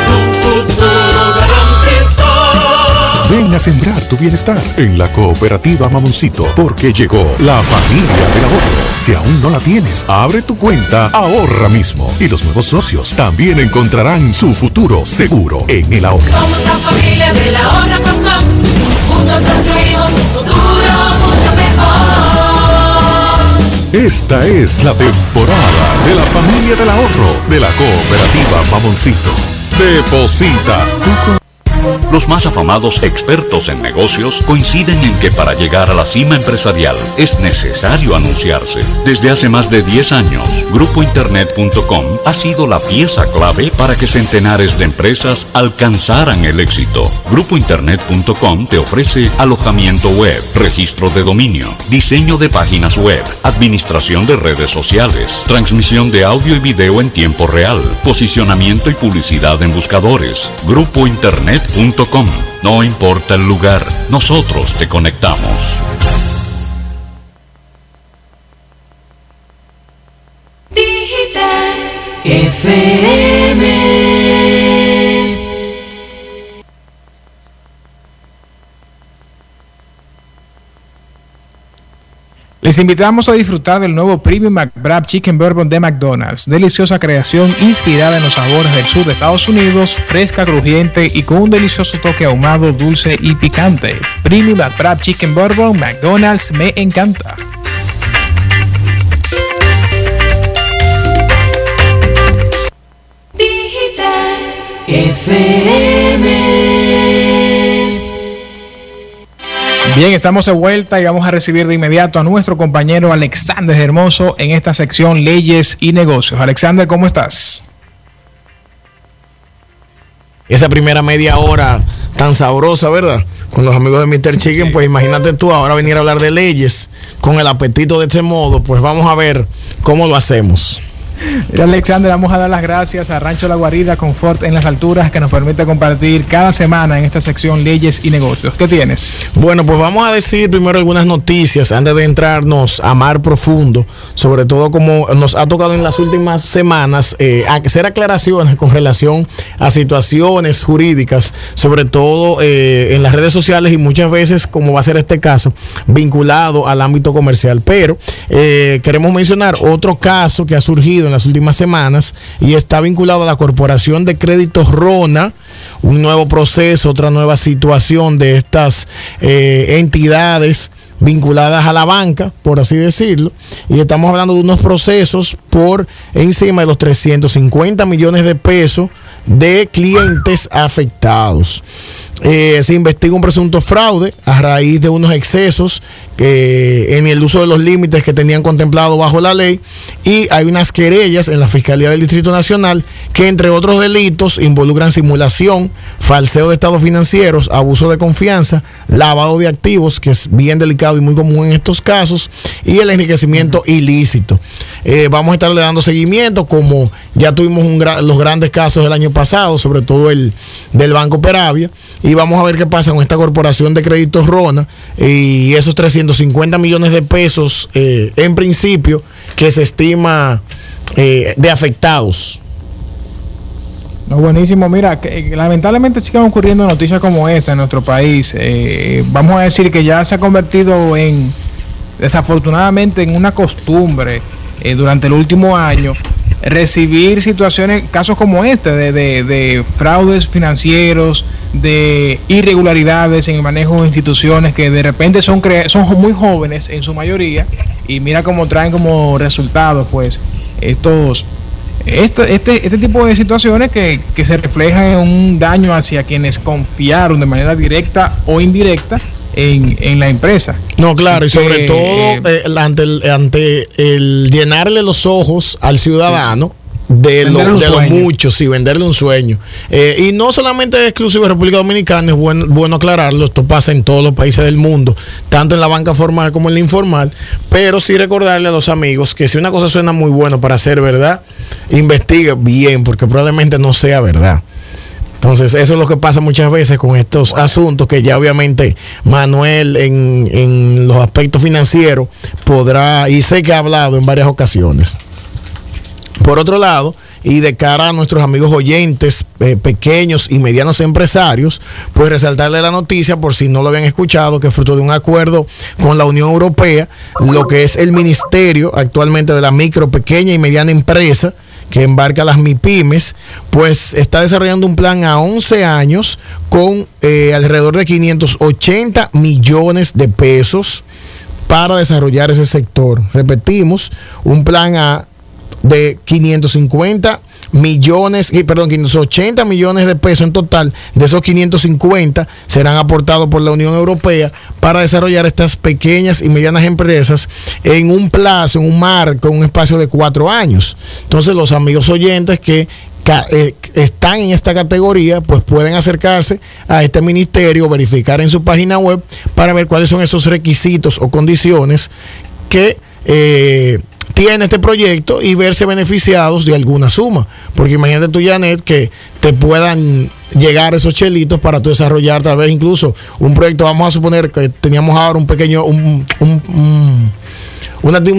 Ven a sembrar tu bienestar en la cooperativa Mamoncito porque llegó la familia del ahorro. Si aún no la tienes, abre tu cuenta ahorra mismo y los nuevos socios también encontrarán su futuro seguro en el ahorro. Somos la familia del ahorro. Juntos construimos un futuro mucho mejor. Esta es la temporada de la familia del ahorro de la cooperativa Mamoncito. Deposita tu Los más afamados expertos en negocios coinciden en que para llegar a la cima empresarial es necesario anunciarse. Desde hace más de 10 años, GrupoInternet.com ha sido la pieza clave para que centenares de empresas alcanzaran el éxito. GrupoInternet.com te ofrece alojamiento web, registro de dominio, diseño de páginas web, administración de redes sociales, transmisión de audio y video en tiempo real, posicionamiento y publicidad en buscadores. GrupoInternet.com. No importa el lugar, nosotros te conectamos. Les invitamos a disfrutar del nuevo Premium McBrab Chicken Bourbon de McDonald's. Deliciosa creación inspirada en los sabores del sur de Estados Unidos, fresca, crujiente y con un delicioso toque ahumado, dulce y picante. Premium McBrab Chicken Bourbon McDonald's me encanta. Digital FM. Bien, estamos de vuelta y vamos a recibir de inmediato a nuestro compañero Alexander Hermoso en esta sección Leyes y Negocios. Alexander, ¿cómo estás? esa primera media hora tan sabrosa, ¿verdad? Con los amigos de Mr. Chicken, pues imagínate tú ahora venir a hablar de leyes con el apetito de este modo, pues vamos a ver cómo lo hacemos. Mira, Alexander, vamos a dar las gracias a Rancho La Guarida, Confort en las Alturas, que nos permite compartir cada semana en esta sección Leyes y Negocios. ¿Qué tienes? Bueno, pues vamos a decir primero algunas noticias antes de entrarnos a mar profundo, sobre todo como nos ha tocado en las últimas semanas, eh, hacer aclaraciones con relación a situaciones jurídicas, sobre todo eh, en las redes sociales y muchas veces, como va a ser este caso, vinculado al ámbito comercial. Pero eh, queremos mencionar otro caso que ha surgido en las últimas semanas y está vinculado a la Corporación de Créditos RONA, un nuevo proceso, otra nueva situación de estas eh, entidades vinculadas a la banca, por así decirlo, y estamos hablando de unos procesos por encima de los 350 millones de pesos de clientes afectados. Eh, se investiga un presunto fraude a raíz de unos excesos que, en el uso de los límites que tenían contemplado bajo la ley y hay unas querellas en la Fiscalía del Distrito Nacional que entre otros delitos involucran simulación, falseo de estados financieros, abuso de confianza, lavado de activos, que es bien delicado y muy común en estos casos, y el enriquecimiento ilícito. Eh, vamos a estarle dando seguimiento como ya tuvimos un gra- los grandes casos del año pasado, sobre todo el del Banco Peravia, y vamos a ver qué pasa con esta corporación de créditos RONA y esos 350 millones de pesos eh, en principio que se estima eh, de afectados. No, buenísimo. Mira, que, que lamentablemente siguen ocurriendo noticias como esta en nuestro país. Eh, vamos a decir que ya se ha convertido en, desafortunadamente, en una costumbre eh, durante el último año recibir situaciones, casos como este, de- de fraudes financieros, de irregularidades en el manejo de instituciones que de repente son, son muy jóvenes en su mayoría y mira cómo traen como resultado pues estos esto- este, este tipo de situaciones que, que se reflejan en un daño hacia quienes confiaron de manera directa o indirecta en, en la empresa. No, claro, y sobre que, todo eh, eh, ante, el, ante el llenarle los ojos al ciudadano. De lo, de lo mucho, sí, venderle un sueño. Eh, y no solamente es exclusivo de República Dominicana, es bueno, bueno aclararlo, esto pasa en todos los países del mundo, tanto en la banca formal como en la informal, pero sí recordarle a los amigos que si una cosa suena muy bueno para ser verdad, investigue bien, porque probablemente no sea verdad. Entonces, eso es lo que pasa muchas veces con estos asuntos que ya obviamente Manuel en, en los aspectos financieros podrá, y sé que ha hablado en varias ocasiones. Por otro lado, y de cara a nuestros amigos oyentes, eh, pequeños y medianos empresarios, pues resaltarle la noticia, por si no lo habían escuchado, que fruto de un acuerdo con la Unión Europea, lo que es el Ministerio actualmente de la micro, pequeña y mediana empresa, que embarca las MIPIMES, pues está desarrollando un plan a 11 años con eh, alrededor de 580 millones de pesos para desarrollar ese sector. Repetimos, un plan a de 550 millones, y, perdón, 580 millones de pesos en total, de esos 550 serán aportados por la Unión Europea para desarrollar estas pequeñas y medianas empresas en un plazo, en un marco, en un espacio de cuatro años. Entonces los amigos oyentes que eh, están en esta categoría, pues pueden acercarse a este ministerio, verificar en su página web para ver cuáles son esos requisitos o condiciones que eh, tiene este proyecto y verse beneficiados de alguna suma. Porque imagínate tú, Janet, que te puedan llegar esos chelitos para tú desarrollar tal vez incluso un proyecto. Vamos a suponer que teníamos ahora un pequeño, un, un- un-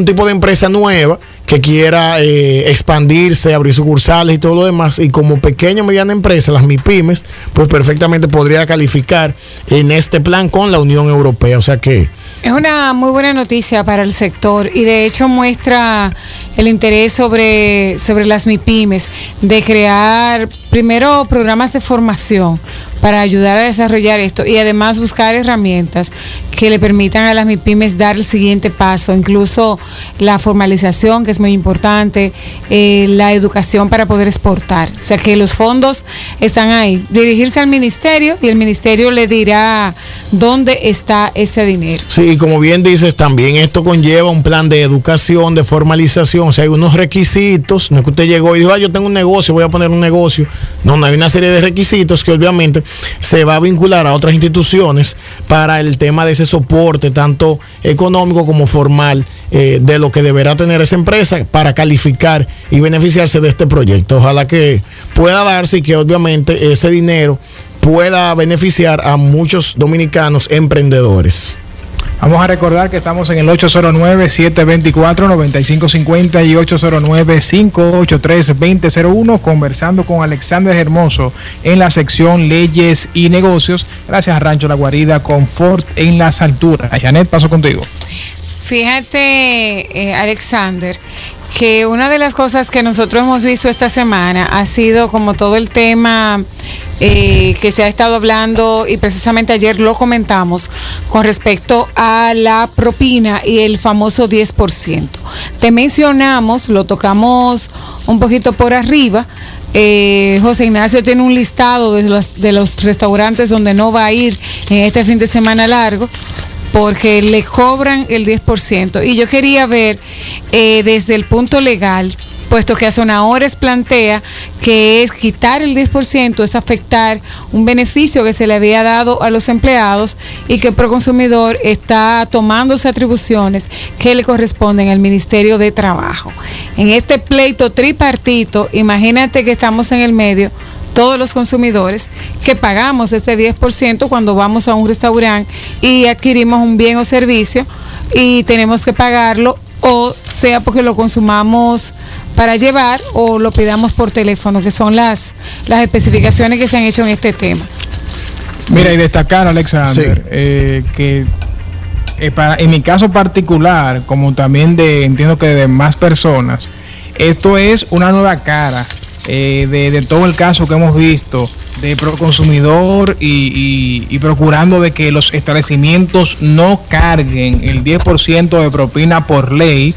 tipo de empresa nueva que quiera eh, expandirse, abrir sucursales y todo lo demás, y como pequeña o mediana empresa, las MIPIMES, pues perfectamente podría calificar en este plan con la Unión Europea. O sea que Es una muy buena noticia para el sector y de hecho muestra el interés sobre, sobre las MIPIMES de crear primero programas de formación para ayudar a desarrollar esto y además buscar herramientas que le permitan a las MIPIMES dar el siguiente paso, incluso la formalización, que es muy importante, eh, la educación para poder exportar. O sea que los fondos están ahí. Dirigirse al ministerio y el ministerio le dirá dónde está ese dinero. Sí, y como bien dices, también esto conlleva un plan de educación, de formalización, o sea, hay unos requisitos, no es que usted llegó y dijo, ah, yo tengo un negocio, voy a poner un negocio. No, no hay una serie de requisitos que obviamente se va a vincular a otras instituciones para el tema de ese soporte, tanto económico como formal, eh, de lo que deberá tener esa empresa para calificar y beneficiarse de este proyecto. Ojalá que pueda darse y que obviamente ese dinero pueda beneficiar a muchos dominicanos emprendedores. Vamos a recordar que estamos en el 809-724-9550 y 809-583-2001 conversando con Alexander Hermoso en la sección Leyes y Negocios. Gracias a Rancho La Guarida, Confort en las alturas. Janet, paso contigo. Fíjate, eh, Alexander, que una de las cosas que nosotros hemos visto esta semana ha sido como todo el tema eh, que se ha estado hablando y precisamente ayer lo comentamos con respecto a la propina y el famoso 10%. Te mencionamos, lo tocamos un poquito por arriba. Eh, José Ignacio tiene un listado de los, de los restaurantes donde no va a ir en este fin de semana largo porque le cobran el 10%. Y yo quería ver eh, desde el punto legal, puesto que hace una plantea que es quitar el 10%, es afectar un beneficio que se le había dado a los empleados y que el Proconsumidor está tomándose atribuciones que le corresponden al Ministerio de Trabajo. En este pleito tripartito, imagínate que estamos en el medio todos los consumidores que pagamos ese 10% cuando vamos a un restaurante y adquirimos un bien o servicio y tenemos que pagarlo o sea porque lo consumamos para llevar o lo pidamos por teléfono, que son las, las especificaciones que se han hecho en este tema. Mira, y destacar, Alexander, eh, que eh, para, en mi caso particular, como también de, entiendo que de más personas, esto es una nueva cara eh, de, de, todo el caso que hemos visto de proconsumidor y, y, y, procurando de que los establecimientos no carguen el 10% de propina por ley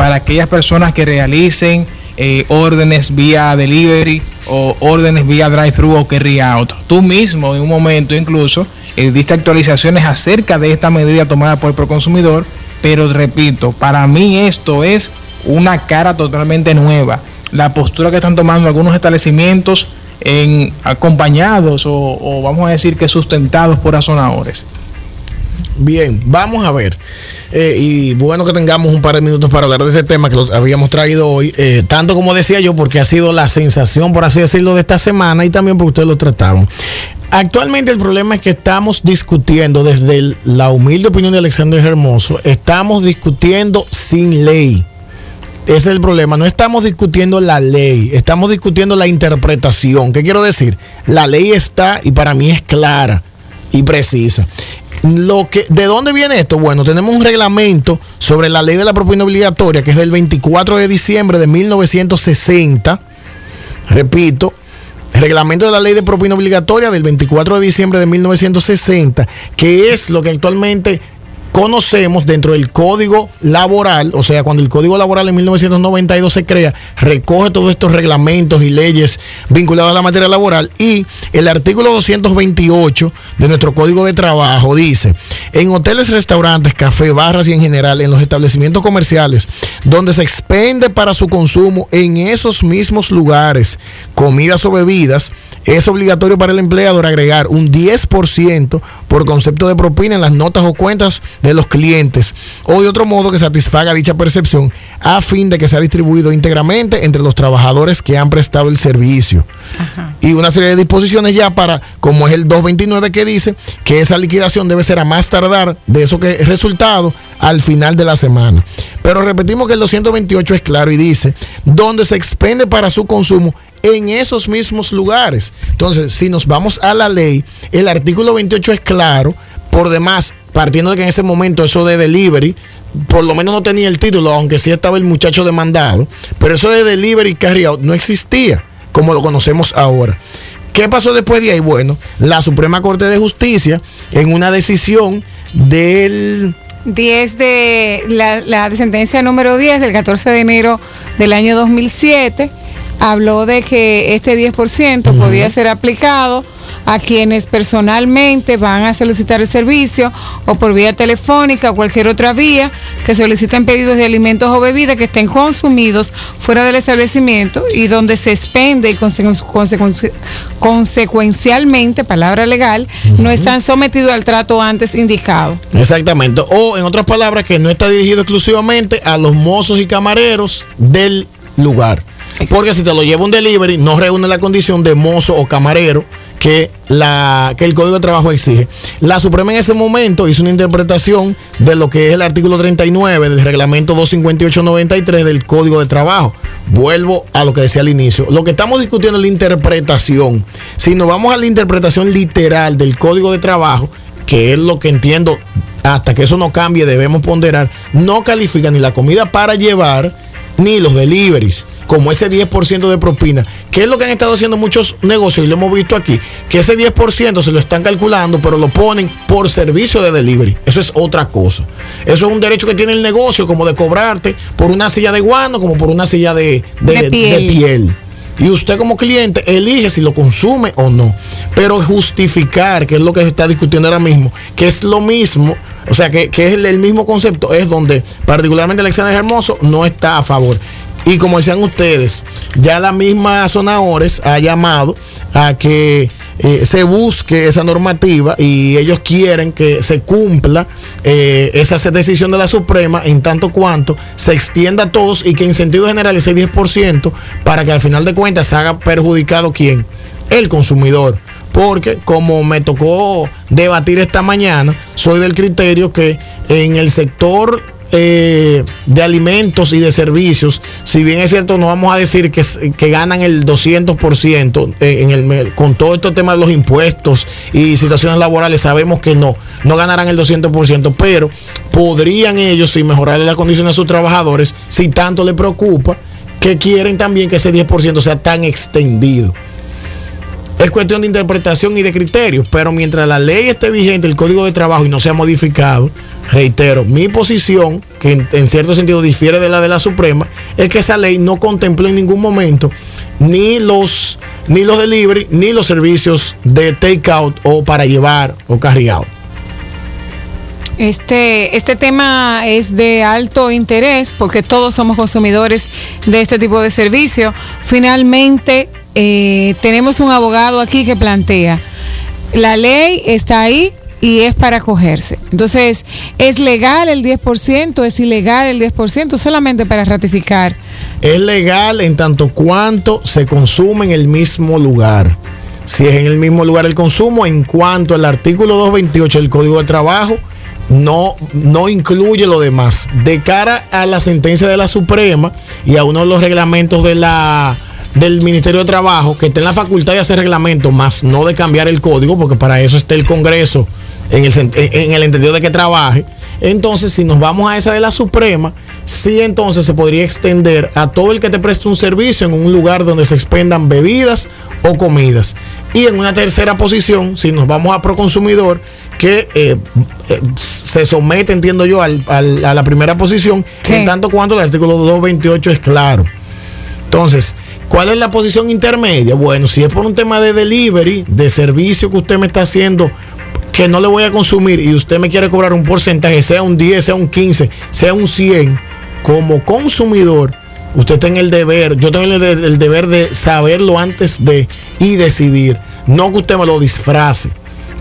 para aquellas personas que realicen eh, órdenes vía delivery o órdenes vía drive-thru o carry out. Tú mismo en un momento incluso eh, diste actualizaciones acerca de esta medida tomada por el proconsumidor, pero repito, para mí esto es una cara totalmente nueva la postura que están tomando algunos establecimientos en acompañados o, o, vamos a decir que sustentados por razonadores. Bien, vamos a ver. Eh, y bueno que tengamos un par de minutos para hablar de ese tema que lo habíamos traído hoy, eh, tanto como decía yo, porque ha sido la sensación, por así decirlo, de esta semana y también porque ustedes lo trataron. Actualmente el problema es que estamos discutiendo desde la humilde opinión de Alexander Hermoso, estamos discutiendo sin ley. Ese es el problema. No estamos discutiendo la ley, estamos discutiendo la interpretación. ¿Qué quiero decir? La ley está y para mí es clara y precisa. Lo que, ¿De dónde viene esto? Bueno, tenemos un reglamento sobre la ley de la propina obligatoria que es del 24 de diciembre de 1960. Repito, reglamento de la ley de propina obligatoria del 24 de diciembre de 1960, que es lo que actualmente conocemos dentro del código laboral, o sea, cuando el código laboral en 1992 se crea, recoge todos estos reglamentos y leyes vinculadas a la materia laboral y el artículo 228 de nuestro código de trabajo dice, en hoteles, restaurantes, café, barras y en general en los establecimientos comerciales donde se expende para su consumo en esos mismos lugares comidas o bebidas, es obligatorio para el empleador agregar un 10% por concepto de propina en las notas o cuentas de los clientes. O de otro modo que satisfaga dicha percepción a fin de que sea distribuido íntegramente entre los trabajadores que han prestado el servicio. Ajá. Y una serie de disposiciones ya para, como es el 229 que dice, que esa liquidación debe ser a más tardar de eso que es resultado al final de la semana. Pero repetimos que el 228 es claro y dice, donde se expende para su consumo en esos mismos lugares. Entonces, si nos vamos a la ley, el artículo 28 es claro, por demás, partiendo de que en ese momento eso de delivery, por lo menos no tenía el título, aunque sí estaba el muchacho demandado, pero eso de delivery carry out no existía como lo conocemos ahora. ¿Qué pasó después de ahí? Bueno, la Suprema Corte de Justicia, en una decisión del 10 de la, la sentencia número 10 del 14 de enero del año 2007 habló de que este 10% podía ser aplicado a quienes personalmente van a solicitar el servicio o por vía telefónica o cualquier otra vía que soliciten pedidos de alimentos o bebidas que estén consumidos fuera del establecimiento y donde se expende y consecu- consecu- consecuencialmente, palabra legal, no están sometidos al trato antes indicado. Exactamente. O en otras palabras, que no está dirigido exclusivamente a los mozos y camareros del lugar. Porque si te lo lleva un delivery, no reúne la condición de mozo o camarero que, la, que el Código de Trabajo exige. La Suprema en ese momento hizo una interpretación de lo que es el artículo 39 del reglamento 258-93 del Código de Trabajo. Vuelvo a lo que decía al inicio. Lo que estamos discutiendo es la interpretación. Si nos vamos a la interpretación literal del Código de Trabajo, que es lo que entiendo, hasta que eso no cambie, debemos ponderar, no califica ni la comida para llevar, ni los deliveries, como ese 10% de propina, que es lo que han estado haciendo muchos negocios y lo hemos visto aquí, que ese 10% se lo están calculando, pero lo ponen por servicio de delivery. Eso es otra cosa. Eso es un derecho que tiene el negocio, como de cobrarte por una silla de guano, como por una silla de, de- De piel. de piel. Y usted como cliente elige si lo consume o no. Pero justificar, que es lo que se está discutiendo ahora mismo, que es lo mismo, o sea, que, que es el, el mismo concepto, es donde particularmente Alexander Hermoso no está a favor. Y como decían ustedes, ya la misma Zona Ores ha llamado a que eh, se busque esa normativa y ellos quieren que se cumpla eh, esa decisión de la Suprema en tanto cuanto se extienda a todos y que en sentido general ese 10% para que al final de cuentas se haga perjudicado quién? El consumidor. Porque como me tocó debatir esta mañana, soy del criterio que en el sector eh, de alimentos y de servicios, si bien es cierto, no vamos a decir que, que ganan el 200% en el, con todo este tema de los impuestos y situaciones laborales, sabemos que no, no ganarán el 200%, pero podrían ellos, si mejorarle las condiciones a sus trabajadores, si tanto les preocupa, que quieren también que ese 10% sea tan extendido. Es cuestión de interpretación y de criterios, pero mientras la ley esté vigente, el código de trabajo y no sea modificado, reitero, mi posición, que en, cierto sentido difiere de la de la Suprema, es que esa ley no contempló en ningún momento ni los, ni los delivery, ni los servicios de takeout o para llevar o carry out. Este, este tema es de alto interés porque todos somos consumidores de este tipo de servicio. Finalmente, eh, tenemos un abogado aquí que plantea, la ley está ahí y es para acogerse. Entonces, ¿es legal el 10%? ¿Es ilegal el 10%? Solamente para ratificar. Es legal en tanto cuanto se consume en el mismo lugar. Si es en el mismo lugar el consumo, en cuanto al artículo 228 del Código de Trabajo, no, no incluye lo demás. De cara a la sentencia de la Suprema y a uno de los reglamentos de la, del Ministerio de Trabajo, que está en la facultad de hacer reglamentos, más no de cambiar el código, porque para eso está el Congreso en el, sen- en el entendido de que trabaje. Entonces, si nos vamos a esa de la Suprema, sí entonces se podría extender a todo el que te preste un servicio en un lugar donde se expendan bebidas o comidas. Y en una tercera posición, si nos vamos a Proconsumidor, que eh, eh, se somete, entiendo yo, al- al- a la primera posición, en tanto cuanto el artículo 228 es claro. Entonces, ¿cuál es la posición intermedia? Bueno, si es por un tema de delivery, de servicio que usted me está haciendo, que no le voy a consumir y usted me quiere cobrar un porcentaje, sea un 10, sea un 15, sea un 100, como consumidor, usted tiene el deber, yo tengo el, deber de saberlo antes de y decidir, no que usted me lo disfrace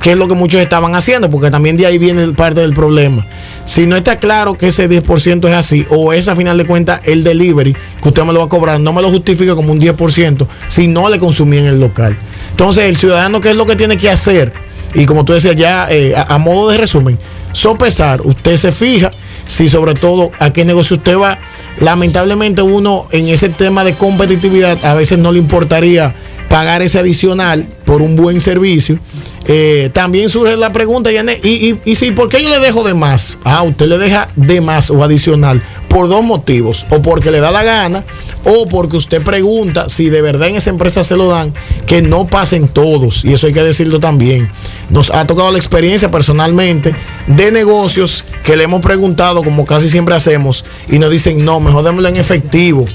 que es lo que muchos estaban haciendo, porque también de ahí viene parte del problema. Si no está claro que ese 10% es así, o es a final de cuentas el delivery, que usted me lo va a cobrar, no me lo justifica como un 10%, si no le consumí en el local. Entonces, el ciudadano, ¿qué es lo que tiene que hacer? Y como tú decías ya, eh, a, a modo de resumen, sopesar, usted se fija si sobre todo a qué negocio usted va. Lamentablemente uno en ese tema de competitividad a veces no le importaría pagar ese adicional por un buen servicio. Eh, también surge la pregunta, Yanet, y, y, y si, ¿por qué yo le dejo de más? Ah, usted le deja de más o adicional por dos motivos, o porque le da la gana, o porque usted pregunta si de verdad en esa empresa se lo dan, que no pasen todos, y eso hay que decirlo también. Nos ha tocado la experiencia personalmente de negocios que le hemos preguntado, como casi siempre hacemos, y nos dicen, no, mejor démoslo en efectivo.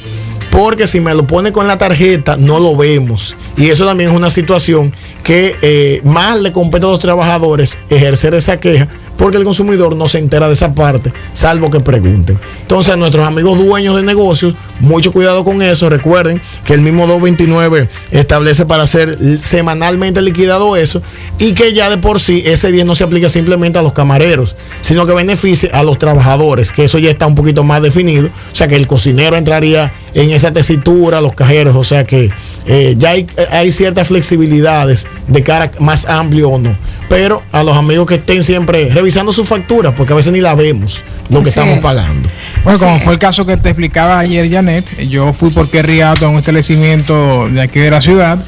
Porque si me lo pone con la tarjeta, no lo vemos. Y eso también es una situación que eh, más le compete a los trabajadores ejercer esa queja, porque el consumidor no se entera de esa parte, salvo que pregunten. Entonces, a nuestros amigos dueños de negocios, mucho cuidado con eso. Recuerden que el mismo 229 establece para ser semanalmente liquidado eso y que ya de por sí ese día no se aplica simplemente a los camareros, sino que beneficie a los trabajadores, que eso ya está un poquito más definido. O sea, que el cocinero entraría en esa tesitura, los cajeros, o sea que eh, ya hay, hay ciertas flexibilidades de cara más amplio o no. Pero a los amigos que estén siempre revisando su factura, porque a veces ni la vemos lo que Así estamos es. pagando. Bueno, como fue el caso que te explicaba ayer, Janet, yo fui por Riato a un establecimiento de aquí de la ciudad.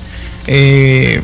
eh,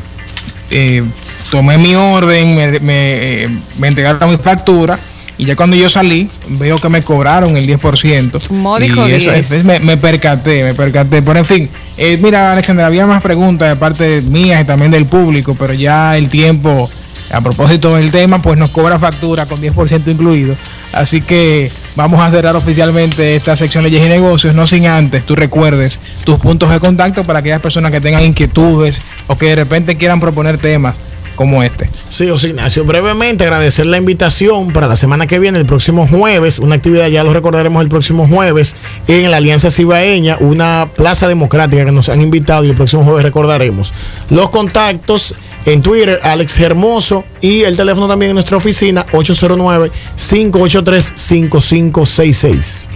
eh, tomé mi orden, me, me, eh, me entregaron mi factura. Y ya cuando yo salí, veo que me cobraron el 10%. Módico y eso, 10. es- me, me percaté, me percaté. Pero en fin, eh, mira, Alexandra, había más preguntas de parte mías y también del público, pero ya el tiempo, a propósito del tema, pues nos cobra factura con 10% incluido. Así que vamos a cerrar oficialmente esta sección de leyes y negocios, no sin antes tú recuerdes tus puntos de contacto para aquellas personas que tengan inquietudes o que de repente quieran proponer temas como este. Sí, José Ignacio, brevemente agradecer la invitación para la semana que viene, el próximo jueves, una actividad, ya lo recordaremos el próximo jueves, en la Alianza Cibaeña, una plaza democrática que nos han invitado y el próximo jueves recordaremos. Los contactos en Twitter, Alex Hermoso, y el teléfono también en nuestra oficina, 809-583-5566.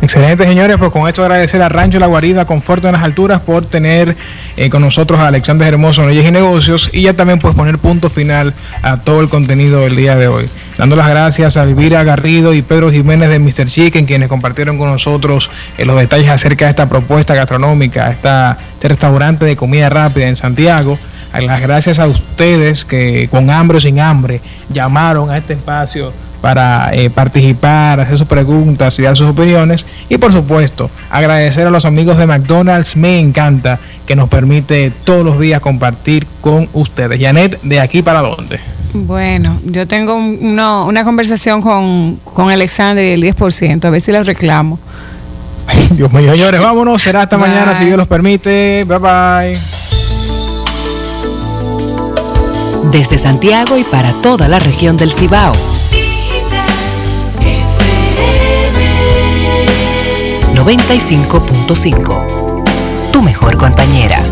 Excelente, señores. Pues con esto agradecer a Rancho La Guarida, Conforto en las Alturas, por tener eh, con nosotros a Alexander Hermoso en Leyes y Negocios y ya también pues poner punto final a todo el contenido del día de hoy. Dando las gracias a Elvira Garrido y Pedro Jiménez de Mr. Chicken, quienes compartieron con nosotros eh, los detalles acerca de esta propuesta gastronómica, esta, este restaurante de comida rápida en Santiago. A las gracias a ustedes que con hambre o sin hambre llamaron a este espacio para eh, participar, hacer sus preguntas y dar sus opiniones. Y por supuesto, agradecer a los amigos de McDonald's, me encanta que nos permite todos los días compartir con ustedes. Janet, ¿de aquí para dónde? Bueno, yo tengo uno- una conversación con, con Alexander y el 10%, a ver si lo reclamo. Dios mío, señores, vámonos. Será hasta Bye. mañana, si Dios los permite. Bye bye. Desde Santiago y para toda la región del Cibao. 95.5. Tu mejor compañera.